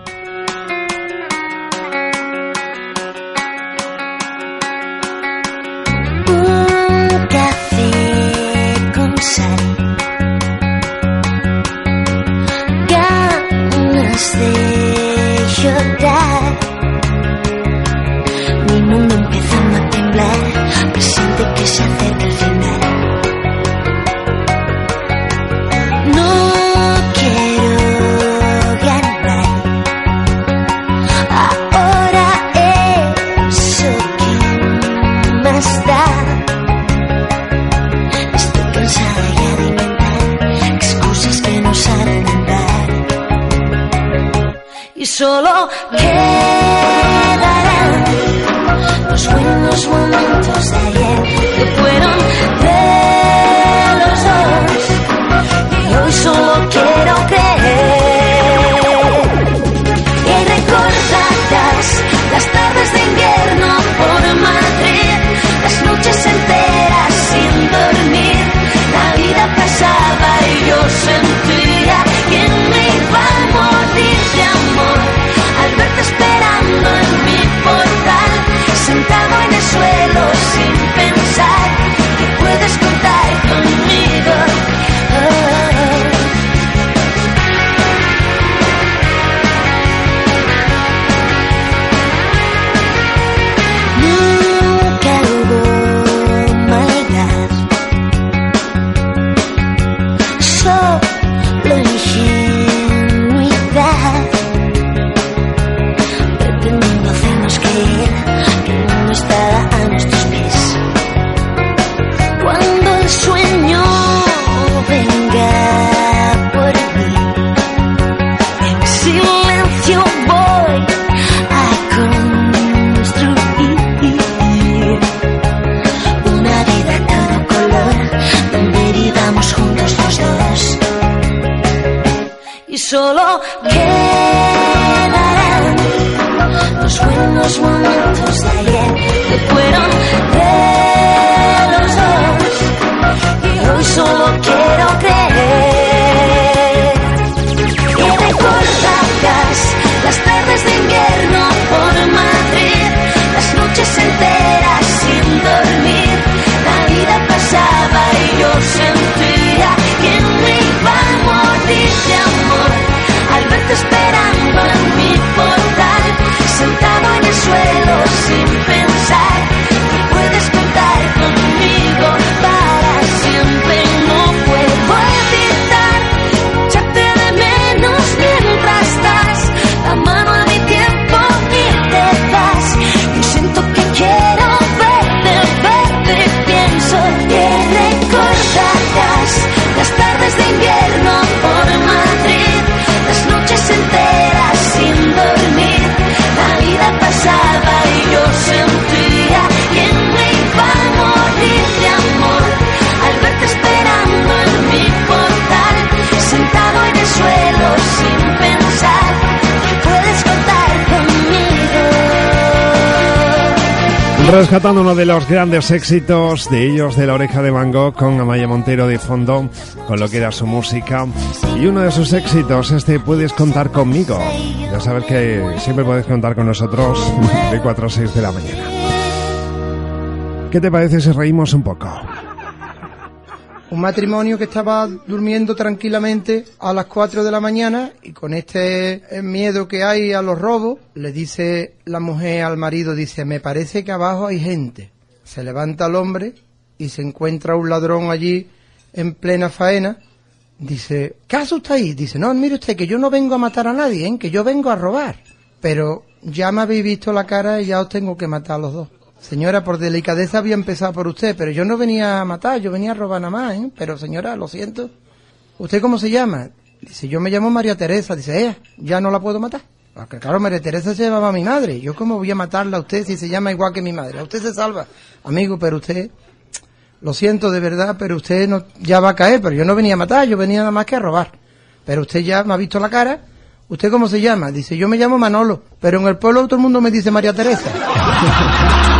Rescatando uno de los grandes éxitos de ellos de la oreja de Van Gogh con Amaya Montero de fondo, con lo que era su música. Y uno de sus éxitos, este Puedes contar conmigo. Ya sabes que siempre puedes contar con nosotros de 4 a 6 de la mañana. ¿Qué te parece si reímos un poco? Un matrimonio que estaba durmiendo tranquilamente a las 4 de la mañana y con este miedo que hay a los robos, le dice la mujer al marido, dice, me parece que abajo hay gente. Se levanta el hombre y se encuentra un ladrón allí en plena faena. Dice, ¿qué hace usted ahí? Dice, no, mire usted que yo no vengo a matar a nadie, ¿eh? que yo vengo a robar. Pero ya me habéis visto la cara y ya os tengo que matar a los dos. Señora, por delicadeza había empezado por usted, pero yo no venía a matar, yo venía a robar nada más, ¿eh? Pero señora, lo siento. ¿Usted cómo se llama? Dice, yo me llamo María Teresa. Dice, ella, ya no la puedo matar. Porque claro, María Teresa se llamaba a mi madre. Yo cómo voy a matarla a usted si se llama igual que mi madre. A usted se salva. Amigo, pero usted, lo siento de verdad, pero usted no, ya va a caer. Pero yo no venía a matar, yo venía nada más que a robar. Pero usted ya me ha visto la cara. ¿Usted cómo se llama? Dice, yo me llamo Manolo. Pero en el pueblo todo el mundo me dice María Teresa. (laughs)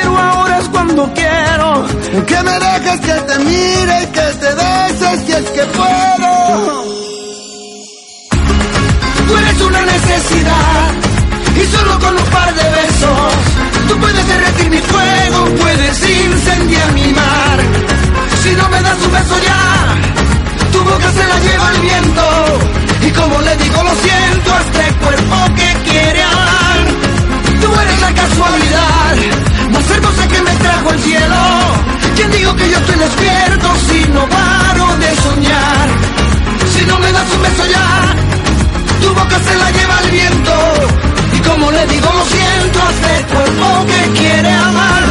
cuando quiero. Que me dejes que te mire y que te beses si es que puedo. Tú eres una necesidad y solo con un par de besos tú puedes derretir mi fuego, puedes incendiar mi mar. Si no me das un beso ya, tu boca se la lleva el viento y como le digo lo siento a este cuerpo que quiere. Tú eres la casualidad más hermosa que me ¿Quién digo que yo estoy despierto si no paro de soñar? Si no me das un beso ya, tu boca se la lleva el viento y como le digo lo siento a este cuerpo que quiere amar.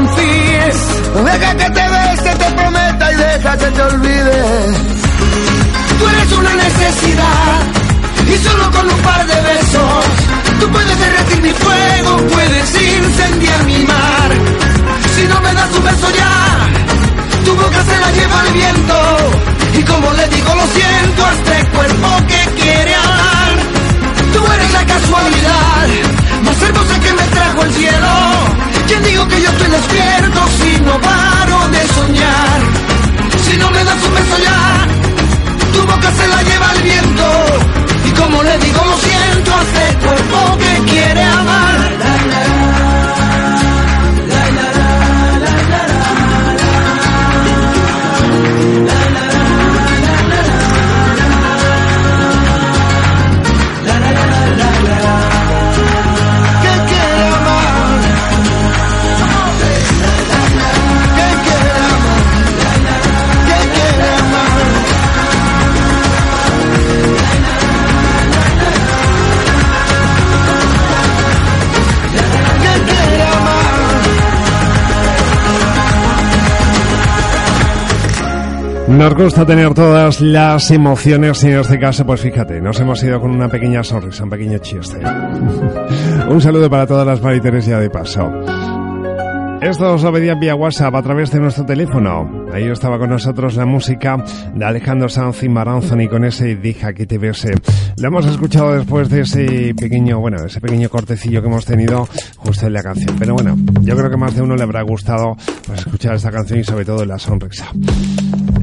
confíes. Deja que te bese, te prometa y deja que te olvide. Tú eres una necesidad y solo con un par de besos tú puedes derretir mi fuego, puedes incendiar mi mar. Si no me das un beso ya, tu boca se la lleva el viento y como le digo lo siento a este cuerpo que quiere hablar. Tú eres la casualidad más hermosa que me trajo el cielo. ¿Quién digo que yo estoy despierto si no paro de soñar? Si no me das un beso ya, tu boca se la lleva el viento. Y como le digo lo siento este cuerpo que quiere amar. Nos gusta tener todas las emociones y en este caso, pues fíjate, nos hemos ido con una pequeña sonrisa, un pequeño chiste. (laughs) un saludo para todas las mariteres ya de paso. Esto os lo pedían vía WhatsApp a través de nuestro teléfono. Ahí estaba con nosotros la música de Alejandro Sanz y Maranzoni con ese Deja que te bese. Lo hemos escuchado después de ese pequeño, bueno, ese pequeño cortecillo que hemos tenido justo en la canción. Pero bueno, yo creo que más de uno le habrá gustado pues, escuchar esta canción y sobre todo la sonrisa.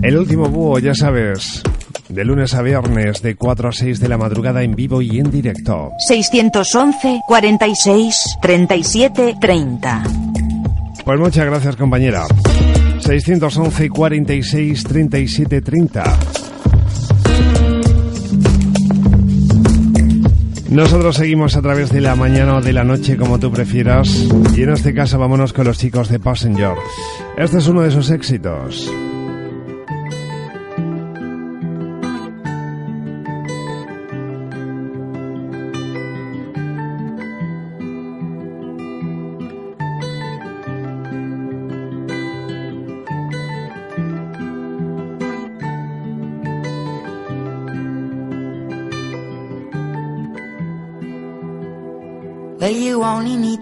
El último búho, ya sabes, de lunes a viernes de 4 a 6 de la madrugada en vivo y en directo. 611 46 37 30. Pues muchas gracias compañera. 611 46 37 30. Nosotros seguimos a través de la mañana o de la noche, como tú prefieras. Y en este caso, vámonos con los chicos de Passenger. Este es uno de sus éxitos.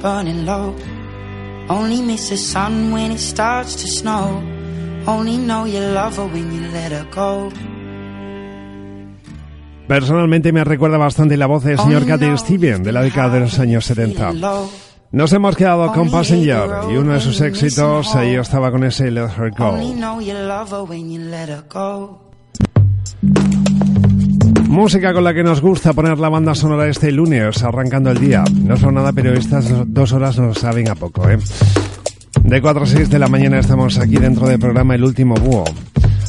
Burning low. Only miss the sun when it starts to snow. Only know you love her when you let her go. Personalmente me recuerda bastante la voz del señor Cat Steven de la década de los años 70. Nos hemos quedado con Passenger y uno de sus éxitos, ahí estaba con ese Let Her Go. Música con la que nos gusta poner la banda sonora este lunes, arrancando el día. No son nada, pero estas dos horas nos saben a poco, ¿eh? De 4 a 6 de la mañana estamos aquí dentro del programa El Último Búho.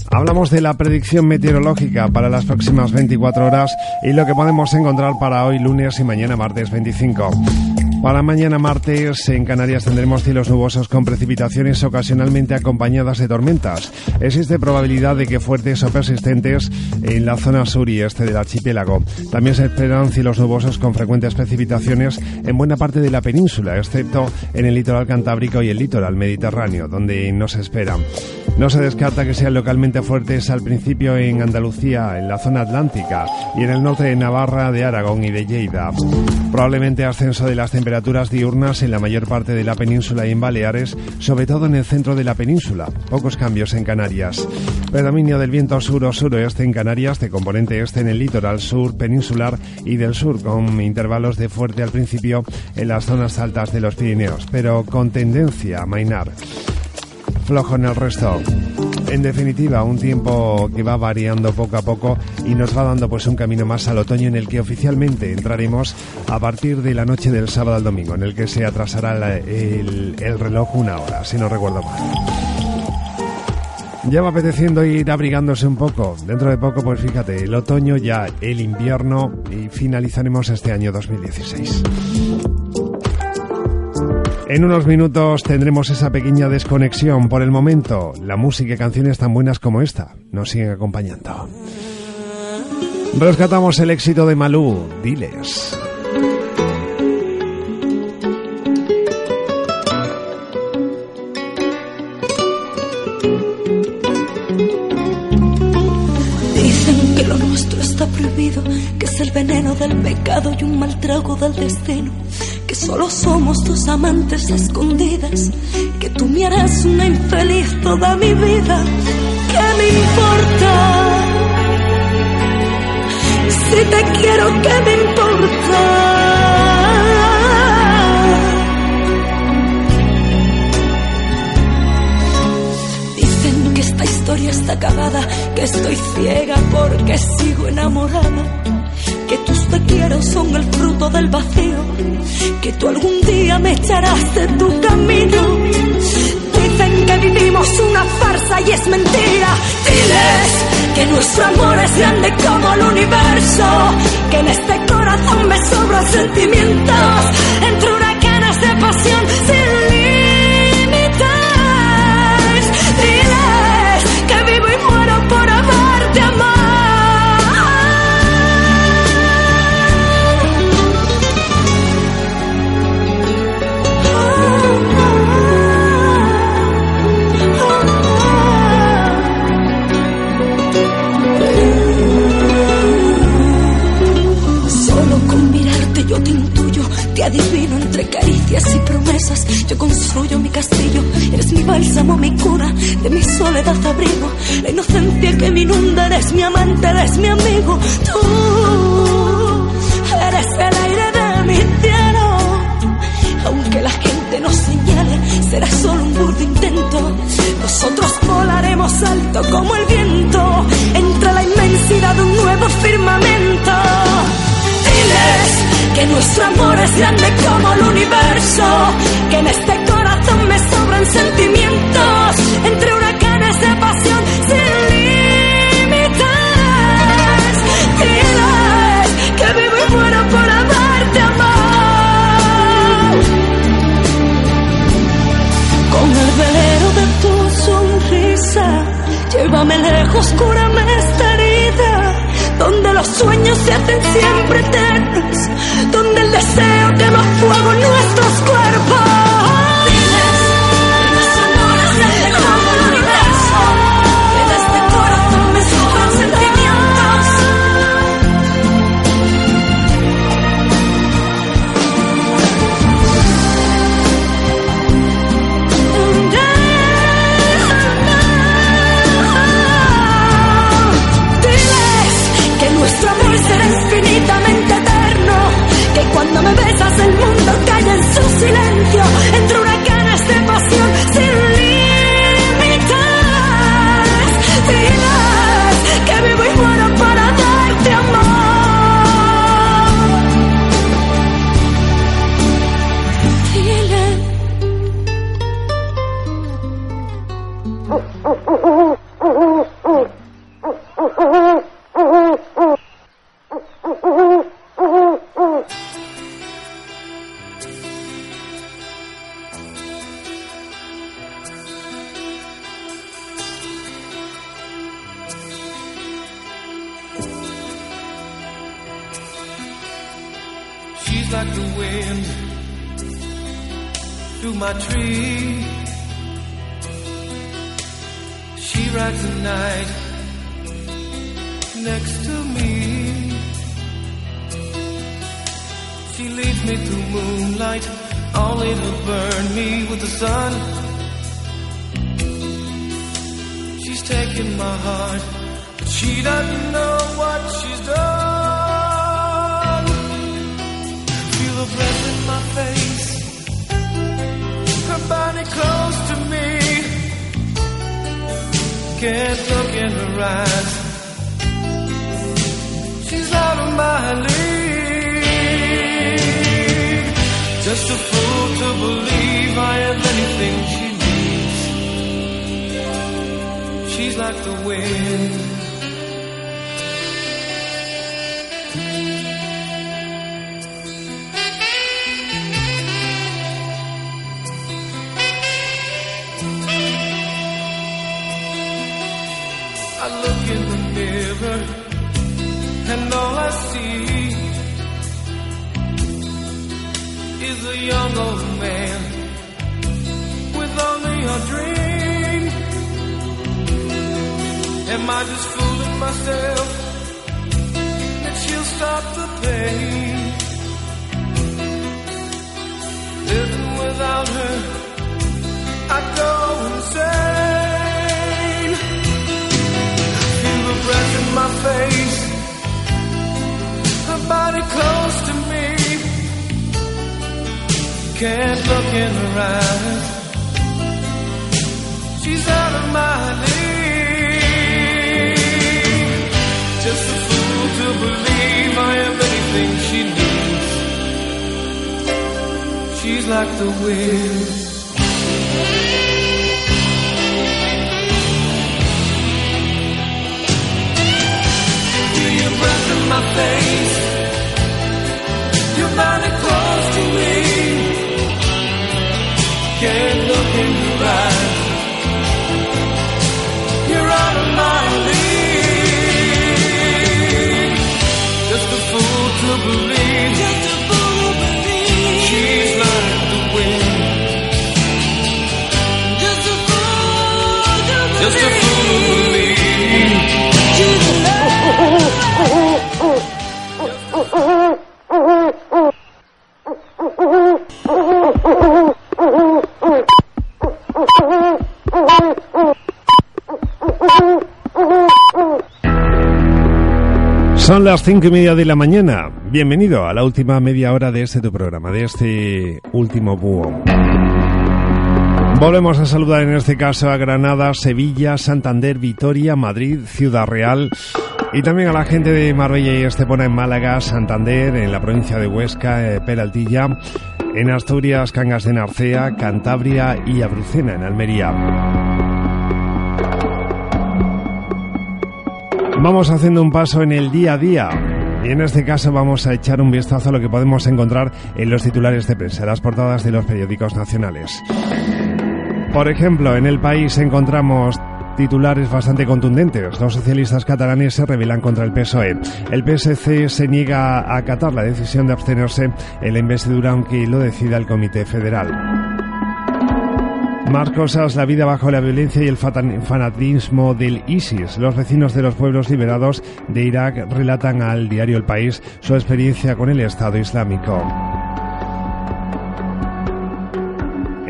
Hablamos de la predicción meteorológica para las próximas 24 horas y lo que podemos encontrar para hoy lunes y mañana martes 25. Para mañana martes en Canarias tendremos cielos nubosos con precipitaciones ocasionalmente acompañadas de tormentas. Existe probabilidad de que fuertes o persistentes en la zona sur y este del archipiélago. También se esperan cielos nubosos con frecuentes precipitaciones en buena parte de la península, excepto en el litoral cantábrico y el litoral mediterráneo, donde no se espera. No se descarta que sean localmente fuertes al principio en Andalucía, en la zona atlántica y en el norte de Navarra, de Aragón y de Lleida. Probablemente ascenso de las temperaturas temperaturas diurnas en la mayor parte de la península y en Baleares, sobre todo en el centro de la península. Pocos cambios en Canarias. Predominio del viento sur o suroeste en Canarias, de componente este en el litoral sur peninsular y del sur, con intervalos de fuerte al principio en las zonas altas de los Pirineos, pero con tendencia a mainar. Flojo en el resto. En definitiva, un tiempo que va variando poco a poco y nos va dando pues un camino más al otoño en el que oficialmente entraremos a partir de la noche del sábado al domingo, en el que se atrasará el, el reloj una hora, si no recuerdo mal. Ya va apeteciendo ir abrigándose un poco. Dentro de poco, pues fíjate, el otoño ya, el invierno y finalizaremos este año 2016. En unos minutos tendremos esa pequeña desconexión. Por el momento, la música y canciones tan buenas como esta nos siguen acompañando. Rescatamos el éxito de Malú, Diles. Dicen que lo nuestro está prohibido, que es el veneno del pecado y un mal trago del destino, solo somos dos amantes escondidas, que tú me harás una infeliz toda mi vida. ¿Qué me importa? Si te quiero, ¿qué me importa? Historia está acabada, que estoy ciega porque sigo enamorada, que tus te quiero son el fruto del vacío, que tú algún día me echarás de tu camino. Dicen que vivimos una farsa y es mentira. Diles que nuestro amor es grande como el universo, que en este corazón me sobran sentimientos caricias y promesas. Yo construyo mi castillo, eres mi bálsamo, mi cura, de mi soledad abrigo. La inocencia que me inunda, eres mi amante, eres mi amigo. Tú eres el aire de mi cielo. Aunque la gente nos señale, será solo un burdo intento. Nosotros volaremos alto como el viento, entre la inmensidad de un nuevo firmamento. Diles que nuestro amor es grande como el universo, que en este corazón me sobran sentimientos, entre huracanes de pasión sin límites. Diles que vivo y muero por amarte, amar. Con el velero de tu sonrisa, llévame lejos, donde los sueños se hacen siempre eternos, donde el deseo quema fuego en Son las cinco y media de la mañana. Bienvenido a la última media hora de este tu programa, de este último búho. Volvemos a saludar en este caso a Granada, Sevilla, Santander, Vitoria, Madrid, Ciudad Real y también a la gente de Marbella y Estepona en Málaga, Santander, en la provincia de Huesca, eh, Peraltilla, en Asturias, Cangas de Narcea, Cantabria y Abrucena en Almería. Vamos haciendo un paso en el día a día. Y en este caso vamos a echar un vistazo a lo que podemos encontrar en los titulares de prensa, las portadas de los periódicos nacionales. Por ejemplo, en el país encontramos titulares bastante contundentes. Los socialistas catalanes se rebelan contra el PSOE. El PSC se niega a acatar la decisión de abstenerse en la investidura aunque lo decida el Comité Federal. Más cosas, la vida bajo la violencia y el fanatismo del ISIS. Los vecinos de los pueblos liberados de Irak relatan al diario El País su experiencia con el Estado Islámico.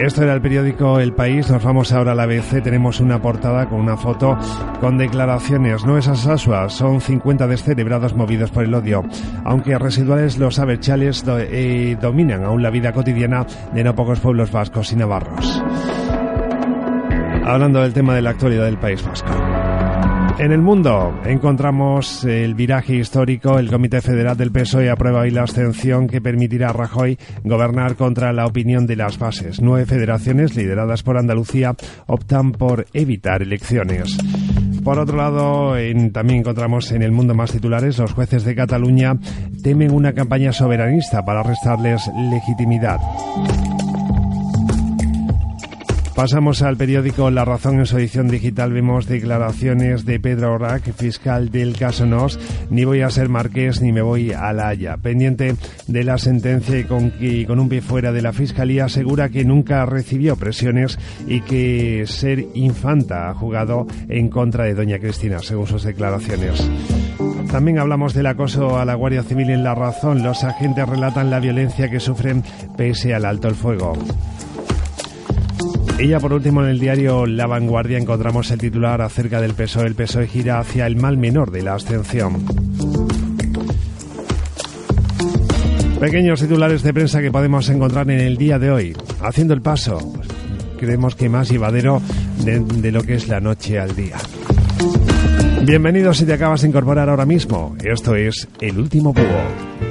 Esto era el periódico El País. Nos vamos ahora a la ABC. Tenemos una portada con una foto con declaraciones. No es Asasua, son 50 descerebrados movidos por el odio. Aunque residuales, los aberchales eh, dominan aún la vida cotidiana de no pocos pueblos vascos y navarros. Hablando del tema de la actualidad del País Vasco. En el mundo encontramos el viraje histórico. El Comité Federal del PSOE aprueba hoy la abstención que permitirá a Rajoy gobernar contra la opinión de las bases. Nueve federaciones lideradas por Andalucía optan por evitar elecciones. Por otro lado, también encontramos en el mundo más titulares, los jueces de Cataluña temen una campaña soberanista para restarles legitimidad. Pasamos al periódico La Razón en su edición digital. Vemos declaraciones de Pedro Orac, fiscal del caso Nos. Ni voy a ser marqués ni me voy a la Haya. Pendiente de la sentencia y con, y con un pie fuera de la fiscalía, asegura que nunca recibió presiones y que ser infanta ha jugado en contra de doña Cristina, según sus declaraciones. También hablamos del acoso a la Guardia Civil en La Razón. Los agentes relatan la violencia que sufren pese al alto el fuego. Ella, por último, en el diario La Vanguardia encontramos el titular acerca del PSOE. El PSOE gira hacia el mal menor de la abstención. Pequeños titulares de prensa que podemos encontrar en el día de hoy. Haciendo el paso, creemos que más llevadero de, de lo que es la noche al día. Bienvenidos si te acabas de incorporar ahora mismo. Esto es El Último Búho.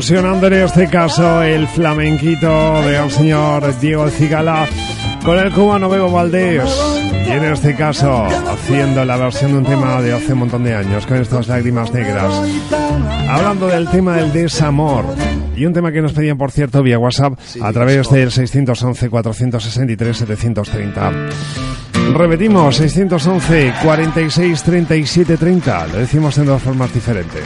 fusionando en este caso el flamenquito de un señor Diego Cigala con el cubano Bebo Valdés. Y en este caso, haciendo la versión de un tema de hace un montón de años, con estas lágrimas negras. Hablando del tema del desamor. Y un tema que nos pedían, por cierto, vía WhatsApp a través del 611-463-730. Repetimos, 611-46-3730. Lo decimos en dos formas diferentes.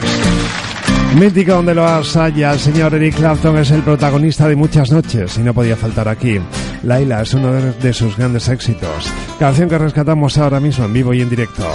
Mítico donde lo has haya, el señor Eric Clapton es el protagonista de muchas noches y no podía faltar aquí. Laila es uno de sus grandes éxitos, canción que rescatamos ahora mismo en vivo y en directo.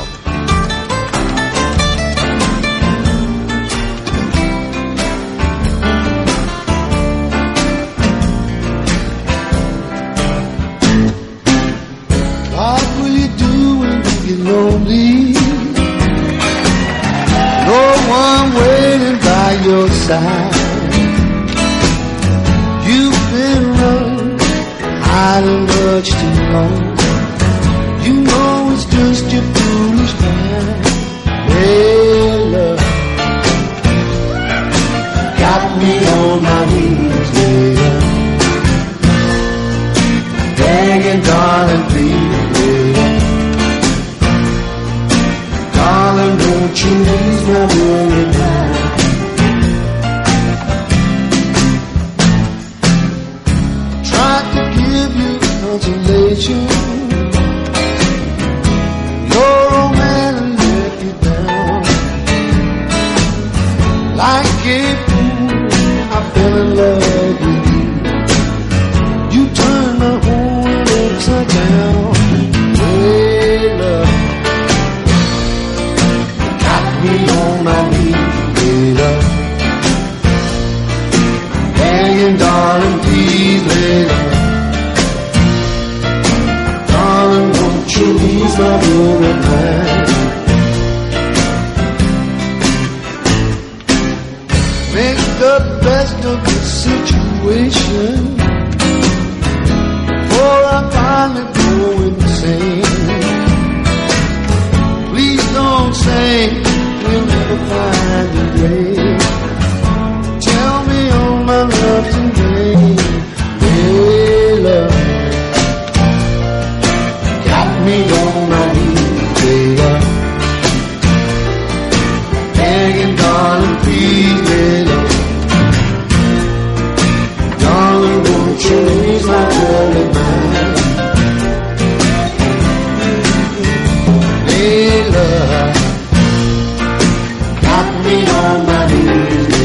Thank you.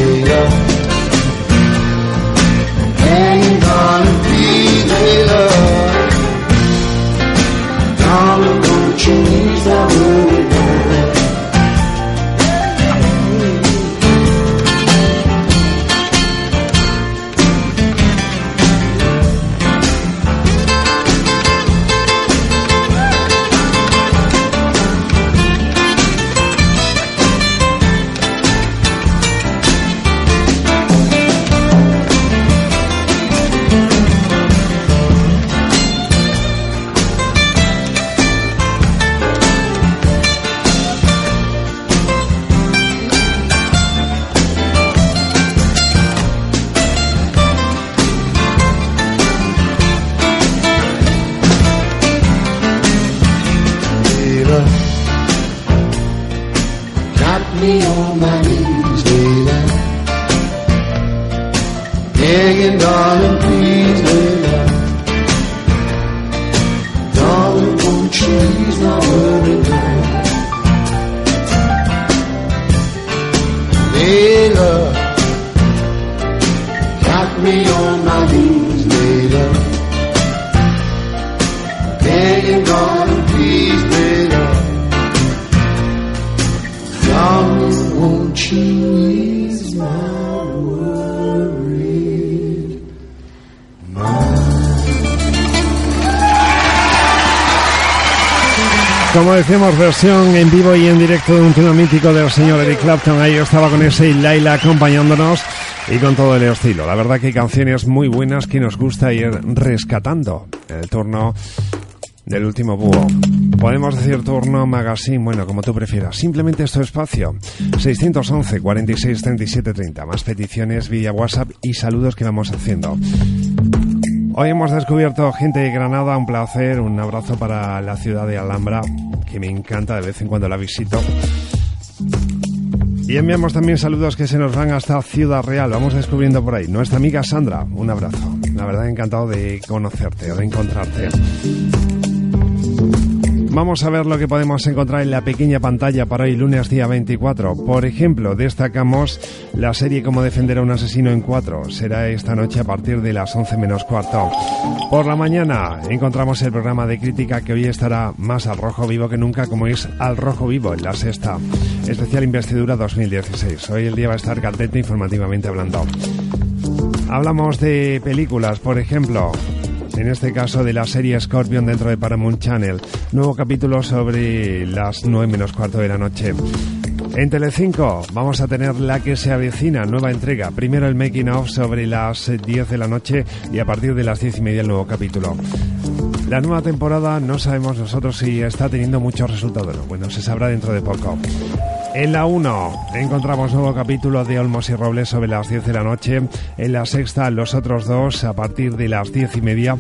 Versión en vivo y en directo de un tema mítico del señor Eric Clapton. Ahí estaba con ese Laila acompañándonos y con todo el estilo. La verdad que hay canciones muy buenas que nos gusta ir rescatando el turno del último búho. Podemos decir turno magazine, bueno, como tú prefieras. Simplemente esto espacio. 611 46 37 30. Más peticiones vía WhatsApp y saludos que vamos haciendo. Hoy hemos descubierto gente de Granada, un placer, un abrazo para la ciudad de Alhambra, que me encanta, de vez en cuando la visito. Y enviamos también saludos que se nos van hasta Ciudad Real, vamos descubriendo por ahí. Nuestra amiga Sandra, un abrazo. La verdad encantado de conocerte, de encontrarte. Vamos a ver lo que podemos encontrar en la pequeña pantalla para hoy lunes día 24. Por ejemplo, destacamos la serie Cómo defender a un asesino en cuatro. Será esta noche a partir de las 11 menos cuarto. Por la mañana encontramos el programa de crítica que hoy estará más al rojo vivo que nunca, como es Al Rojo Vivo en la sexta. Especial Investidura 2016. Hoy el día va a estar candente informativamente hablando. Hablamos de películas, por ejemplo, en este caso de la serie Scorpion dentro de Paramount Channel. Nuevo capítulo sobre las 9 menos cuarto de la noche. En Telecinco vamos a tener la que se avecina, nueva entrega. Primero el making of sobre las 10 de la noche y a partir de las 10 y media el nuevo capítulo. La nueva temporada no sabemos nosotros si está teniendo muchos resultados. Bueno, se sabrá dentro de poco. En la 1 encontramos nuevo capítulo de Olmos y Robles sobre las 10 de la noche. En la sexta, los otros dos a partir de las 10 y media.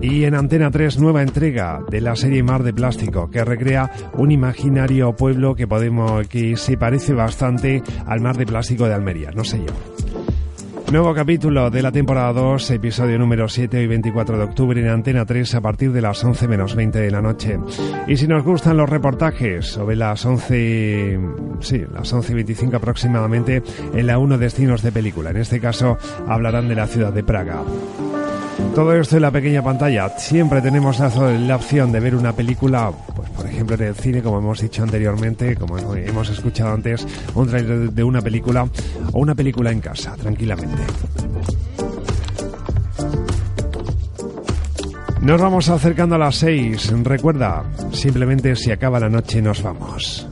Y en Antena 3, nueva entrega de la serie Mar de Plástico, que recrea un imaginario pueblo que podemos, que se parece bastante al Mar de Plástico de Almería, no sé yo. Nuevo capítulo de la temporada 2, episodio número 7 y 24 de octubre en Antena 3 a partir de las 11 menos 20 de la noche. Y si nos gustan los reportajes, sobre las 11, sí, las 11 y 25 aproximadamente, en la 1 Destinos de Película. En este caso hablarán de la ciudad de Praga. Todo esto en la pequeña pantalla. Siempre tenemos la, opción de ver una película, por ejemplo en el cine, como hemos dicho anteriormente, como hemos escuchado antes, un trailer de una película o una película en casa, tranquilamente. Nos vamos acercando a las 6. Recuerda, simplemente si acaba la noche nos vamos.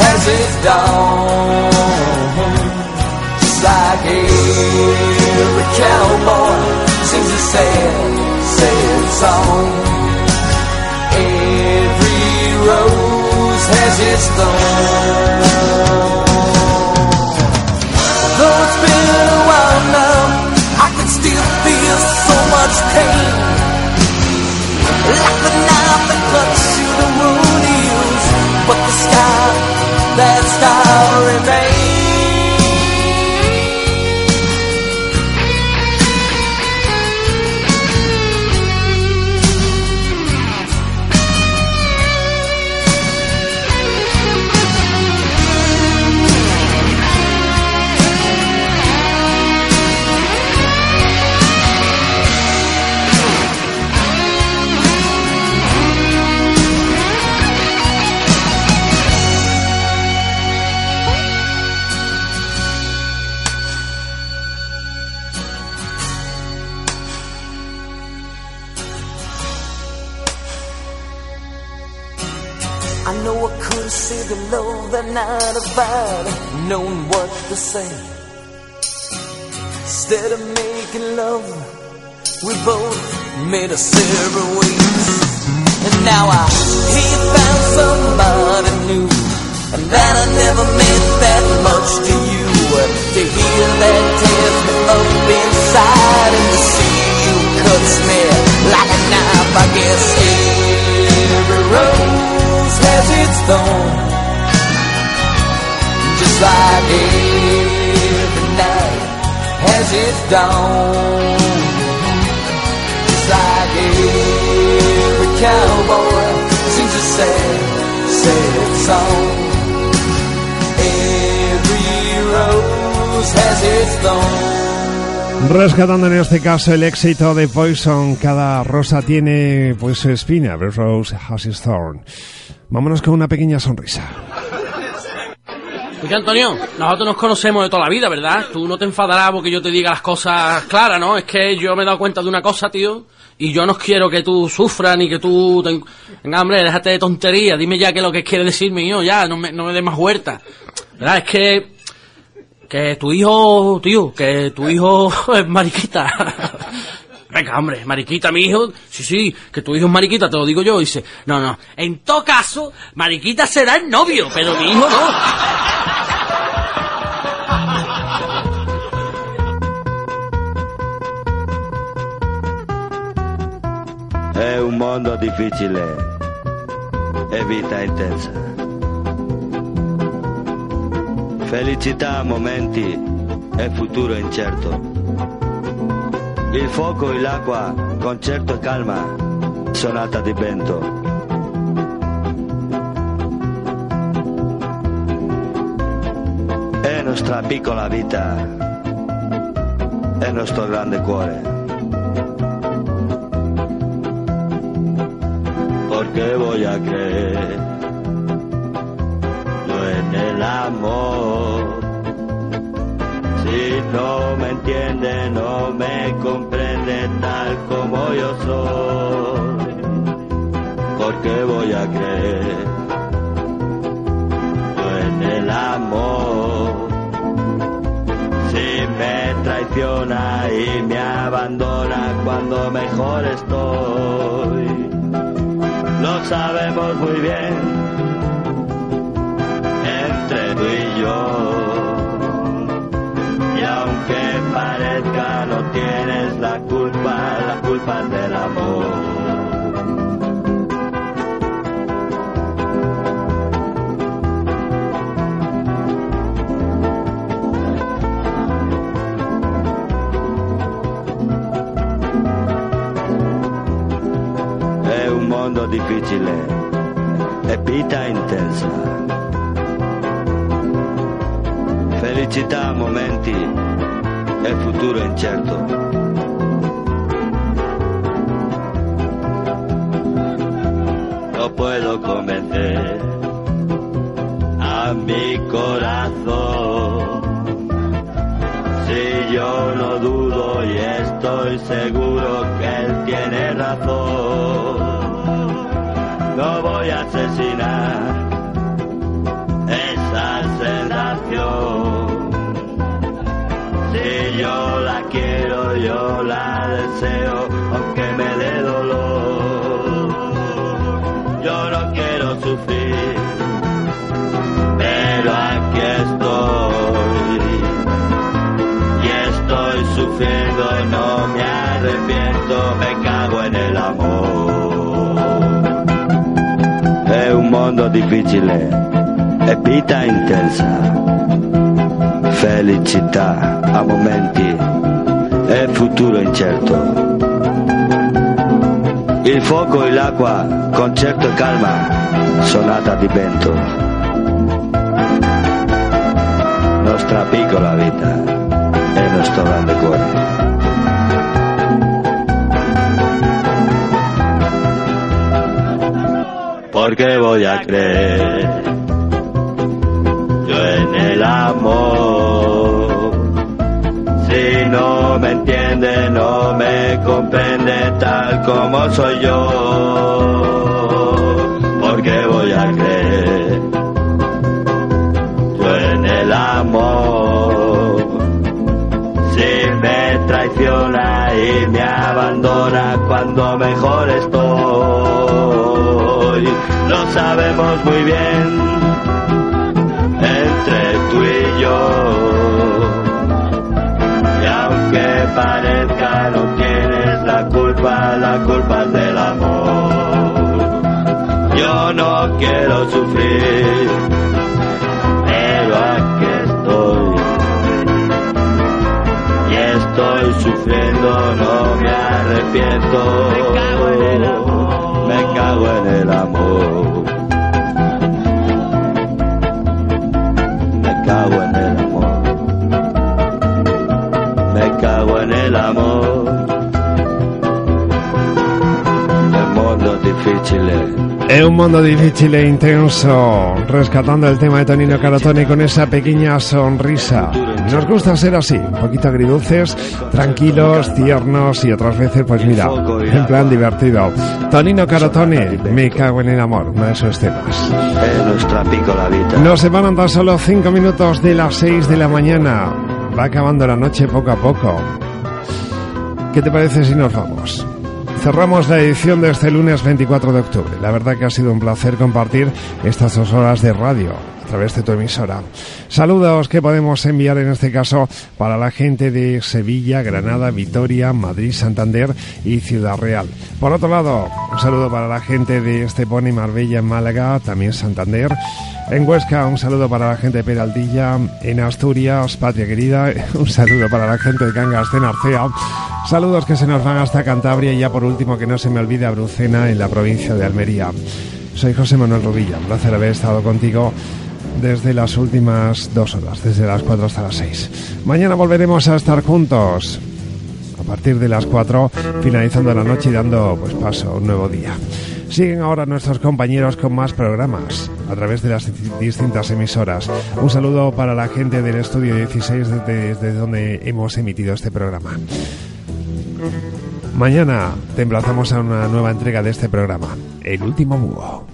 has its dawn. Just like every cowboy sings a sad, sad song. Every rose has its thorn. Though it's been a while now, I can still feel so much pain. Could the love that if I'd known what to say. Instead of making love, we both made a separate ways. And now I you found somebody new, and that I never meant that much to you. To hear that tears me up inside, and to see you cuts me like a knife. I guess every has Rescatando en este caso el éxito de Poison, cada rosa tiene pues su espina, Every Rose has its thorn. Vámonos con una pequeña sonrisa. Oye, Antonio, nosotros nos conocemos de toda la vida, ¿verdad? Tú no te enfadarás porque yo te diga las cosas claras, ¿no? Es que yo me he dado cuenta de una cosa, tío, y yo no quiero que tú sufras ni que tú... Te... Venga, hombre, déjate de tontería, dime ya qué es lo que quieres decirme yo, ya, no me, no me des más huerta. ¿Verdad? Es que... Que tu hijo, tío, que tu hijo (laughs) es mariquita. Venga, hombre, mariquita, mi hijo. Sí, sí, que tu hijo es mariquita, te lo digo yo. Dice, no, no. En todo caso, mariquita será el novio, pero mi hijo no. È un mondo difficile e vita intensa. Felicità a momenti e futuro incerto. Il fuoco e l'acqua con certa calma, sonata di vento. È nostra piccola vita, è nostro grande cuore. Voy a creer no en el amor. Si no me entiende, no me comprende tal como yo soy. Porque voy a creer en el amor. Si me traiciona y me abandona cuando mejor estoy. Lo sabemos muy bien entre tú y yo. Aunque parezca no tienes la culpa, la culpa del amor. Mondo difficile e vita intensa. Felicità a momenti e futuro incerto. No puedo convencer a mi corazón. Si yo no dudo y estoy seguro que él tiene razón. No voy a asesinar Si yo la quiero, yo la deseo, aunque me dé dolor. Yo no quiero sufrir, pero aquí estoy. Y estoy sufriendo, no me arrepiento, me cago en el amor. È un mondo difficile e vita intensa. Felicità a momenti e futuro incerto. Il fuoco e l'acqua, concerto e calma, sonata di vento. Nostra piccola vita e nostro grande cuore. Porque voy a yo en el amor. Me comprende tal como soy yo. Porque voy a creer yo en el amor. Si me traiciona y me abandona cuando mejor estoy, lo sabemos muy bien entre tú y yo. Y aunque parezca no tienes la culpa, la culpa es del amor. Yo no quiero sufrir, pero aquí estoy. Y estoy sufriendo, no me arrepiento. Me cago en el amor. Me cago en el amor. Me cago en el amor. Me cago en el amor. Mundo difficile. Es un mundo difícil e intenso, rescatando el tema de Tonino Carotone con esa pequeña sonrisa. Nos gusta ser así, un poquito agridulces, tranquilos, tiernos y otras veces, pues mira, en plan divertido. Tonino Carotone, me cago en el amor, uno de sus temas. Nos separan tan solo 5 minutos de las 6 de la mañana. Va acabando la noche poco a poco. ¿Qué te parece si nos vamos? Cerramos la edición de este lunes 24 de octubre. La verdad que ha sido un placer compartir estas dos horas de radio a través de tu emisora. Saludos que podemos enviar en este caso para la gente de Sevilla, Granada, Vitoria, Madrid, Santander y Ciudad Real. Por otro lado, un saludo para la gente de Estepona y Marbella en Málaga, también Santander. En Huesca, un saludo para la gente de Peraldilla. En Asturias, patria querida, (laughs) un saludo para la gente de Cangas de Narcea. Saludos que se nos van hasta Cantabria y ya por último que no se me olvide a Brucena en la provincia de Almería. Soy José Manuel Rubilla, un placer haber estado contigo desde las últimas dos horas, desde las 4 hasta las 6. Mañana volveremos a estar juntos a partir de las 4, finalizando la noche y dando pues paso a un nuevo día. Siguen ahora nuestros compañeros con más programas a través de las distintas emisoras. Un saludo para la gente del estudio 16 desde, desde donde hemos emitido este programa. Mañana te emplazamos a una nueva entrega de este programa, El último búho.